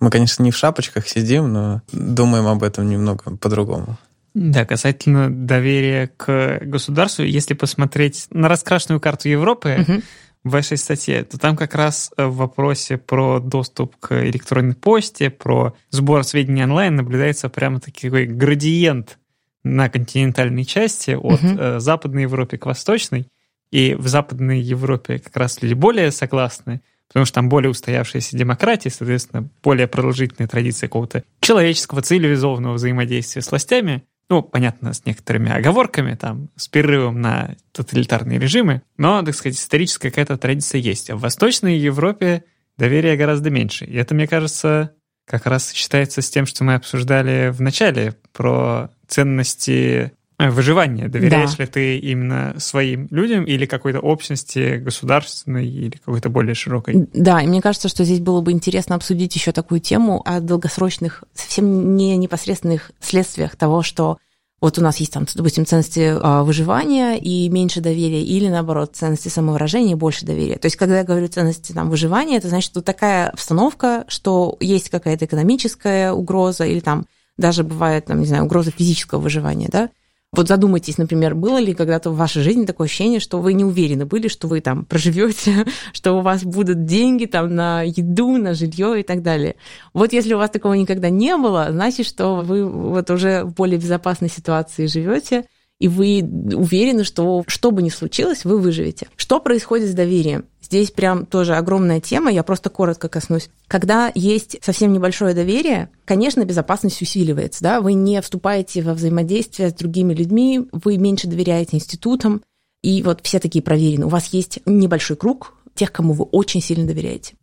A: Мы, конечно, не в шапочках сидим, но думаем об этом немного по-другому.
B: Да, касательно доверия к государству, если посмотреть на раскрашенную карту Европы, угу в вашей статье, то там как раз э, в вопросе про доступ к электронной почте, про сбор сведений онлайн наблюдается прямо такой градиент на континентальной части от угу. Западной Европы к Восточной. И в Западной Европе как раз люди более согласны, потому что там более устоявшаяся демократия, соответственно, более продолжительная традиция какого-то человеческого, цивилизованного взаимодействия с властями. Ну, понятно, с некоторыми оговорками, там, с перерывом на тоталитарные режимы, но, так сказать, историческая какая-то традиция есть. А в Восточной Европе доверия гораздо меньше. И это, мне кажется, как раз сочетается с тем, что мы обсуждали в начале про ценности выживание. Доверяешь да. ли ты именно своим людям или какой-то общности государственной или какой-то более широкой?
D: Да, и мне кажется, что здесь было бы интересно обсудить еще такую тему о долгосрочных, совсем не непосредственных следствиях того, что вот у нас есть там, допустим, ценности а, выживания и меньше доверия, или наоборот, ценности самовыражения и больше доверия. То есть, когда я говорю ценности там, выживания, это значит, что такая обстановка, что есть какая-то экономическая угроза, или там даже бывает, там, не знаю, угроза физического выживания, да, вот задумайтесь, например, было ли когда-то в вашей жизни такое ощущение, что вы не уверены были, что вы там проживете, что у вас будут деньги там на еду, на жилье и так далее. Вот если у вас такого никогда не было, значит, что вы вот уже в более безопасной ситуации живете, и вы уверены, что что бы ни случилось, вы выживете. Что происходит с доверием? Здесь прям тоже огромная тема, я просто коротко коснусь. Когда есть совсем небольшое доверие, конечно, безопасность усиливается, да, вы не вступаете во взаимодействие с другими людьми, вы меньше доверяете институтам, и вот все такие проверены. У вас есть небольшой круг тех, кому вы очень сильно доверяете.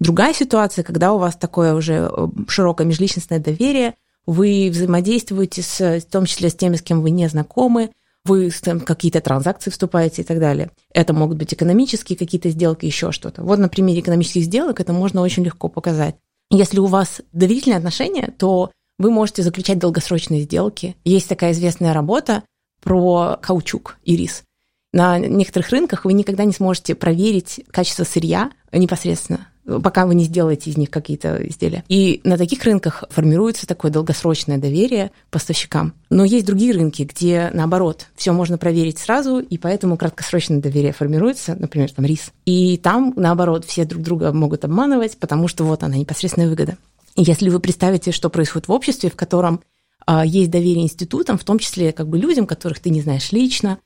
D: Другая ситуация, когда у вас такое уже э, широкое межличностное доверие, вы взаимодействуете с, в том числе с теми, с кем вы не знакомы, вы какие-то транзакции вступаете и так далее. Это могут быть экономические какие-то сделки, еще что-то. Вот на примере экономических сделок это можно очень легко показать. Если у вас доверительные отношения, то вы можете заключать долгосрочные сделки. Есть такая известная работа про каучук и рис. На некоторых рынках вы никогда не сможете проверить качество сырья непосредственно пока вы не сделаете из них какие-то изделия. И на таких рынках формируется такое долгосрочное доверие поставщикам. Но есть другие рынки, где, наоборот, все можно проверить сразу, и поэтому краткосрочное доверие формируется, например, там рис. И там, наоборот, все друг друга могут обманывать, потому что вот она, непосредственная выгода. И если вы представите, что происходит в обществе, в котором а, есть доверие институтам, в том числе как бы людям, которых ты не знаешь лично,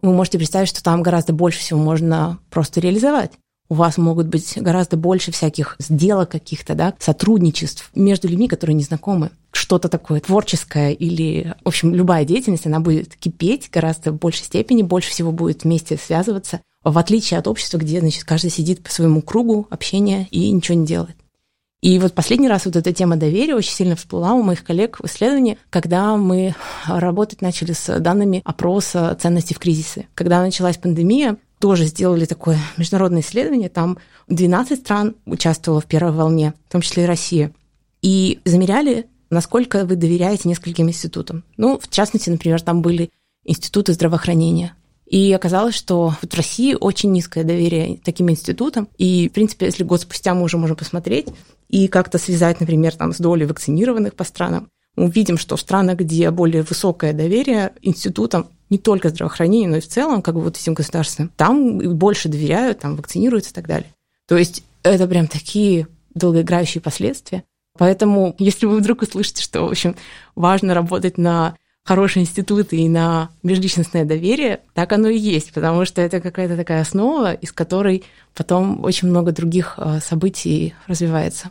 D: вы можете представить, что там гораздо больше всего можно просто реализовать у вас могут быть гораздо больше всяких сделок каких-то, да, сотрудничеств между людьми, которые не знакомы. Что-то такое творческое или, в общем, любая деятельность, она будет кипеть гораздо в большей степени, больше всего будет вместе связываться, в отличие от общества, где, значит, каждый сидит по своему кругу общения и ничего не делает. И вот последний раз вот эта тема доверия очень сильно всплыла у моих коллег в исследовании, когда мы работать начали с данными опроса ценностей в кризисе. Когда началась пандемия, тоже сделали такое международное исследование. Там 12 стран участвовало в первой волне, в том числе и Россия. И замеряли, насколько вы доверяете нескольким институтам. Ну, в частности, например, там были институты здравоохранения. И оказалось, что в России очень низкое доверие таким институтам. И, в принципе, если год спустя мы уже можем посмотреть и как-то связать, например, там, с долей вакцинированных по странам, увидим, что в странах, где более высокое доверие институтам, не только здравоохранения, но и в целом, как бы вот этим государствам, там больше доверяют, там вакцинируются и так далее. То есть это прям такие долгоиграющие последствия. Поэтому, если вы вдруг услышите, что, в общем, важно работать на хорошие институты и на межличностное доверие, так оно и есть, потому что это какая-то такая основа, из которой потом очень много других э, событий развивается.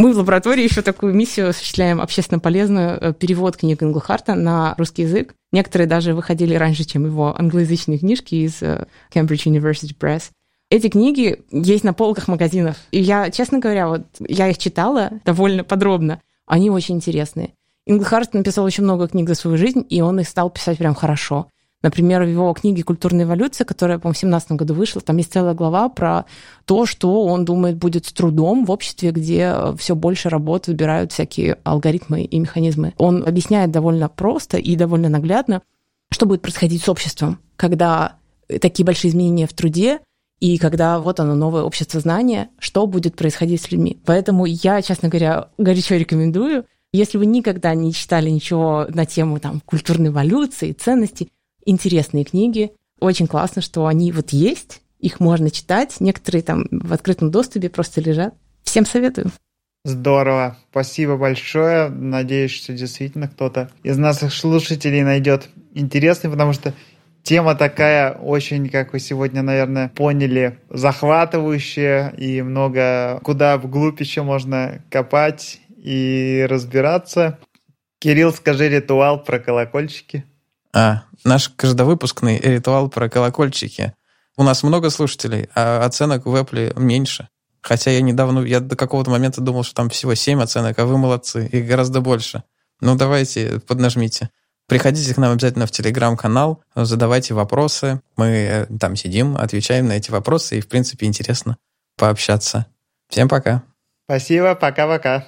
D: Мы в лаборатории еще такую миссию осуществляем общественно полезную э, перевод книг Инглхарта на русский язык. Некоторые даже выходили раньше, чем его англоязычные книжки из э, Cambridge University Press. Эти книги есть на полках магазинов. И я, честно говоря, вот я их читала довольно подробно. Они очень интересные. Инглхарт написал очень много книг за свою жизнь, и он их стал писать прям хорошо. Например, в его книге «Культурная эволюция», которая, по-моему, в 2017 году вышла, там есть целая глава про то, что он думает будет с трудом в обществе, где э, все больше работ выбирают всякие алгоритмы и механизмы. Он объясняет довольно просто и довольно наглядно, что будет происходить с обществом, когда такие большие изменения в труде, и когда вот оно, новое общество знания, что будет происходить с людьми. Поэтому я, честно говоря, горячо рекомендую, если вы никогда не читали ничего на тему там, культурной эволюции, ценностей, интересные книги. Очень классно, что они вот есть, их можно читать. Некоторые там в открытом доступе просто лежат. Всем советую.
C: Здорово. Спасибо большое. Надеюсь, что действительно кто-то из наших слушателей найдет интересный, потому что тема такая очень, как вы сегодня, наверное, поняли, захватывающая и много куда вглубь еще можно копать и разбираться. Кирилл, скажи ритуал про колокольчики.
A: А, наш каждовыпускный ритуал про колокольчики. У нас много слушателей, а оценок в Apple меньше. Хотя я недавно, я до какого-то момента думал, что там всего 7 оценок, а вы молодцы, их гораздо больше. Ну, давайте, поднажмите. Приходите к нам обязательно в Телеграм-канал, задавайте вопросы. Мы э, там сидим, отвечаем на эти вопросы, и, в принципе, интересно пообщаться. Всем пока.
C: Спасибо, пока-пока.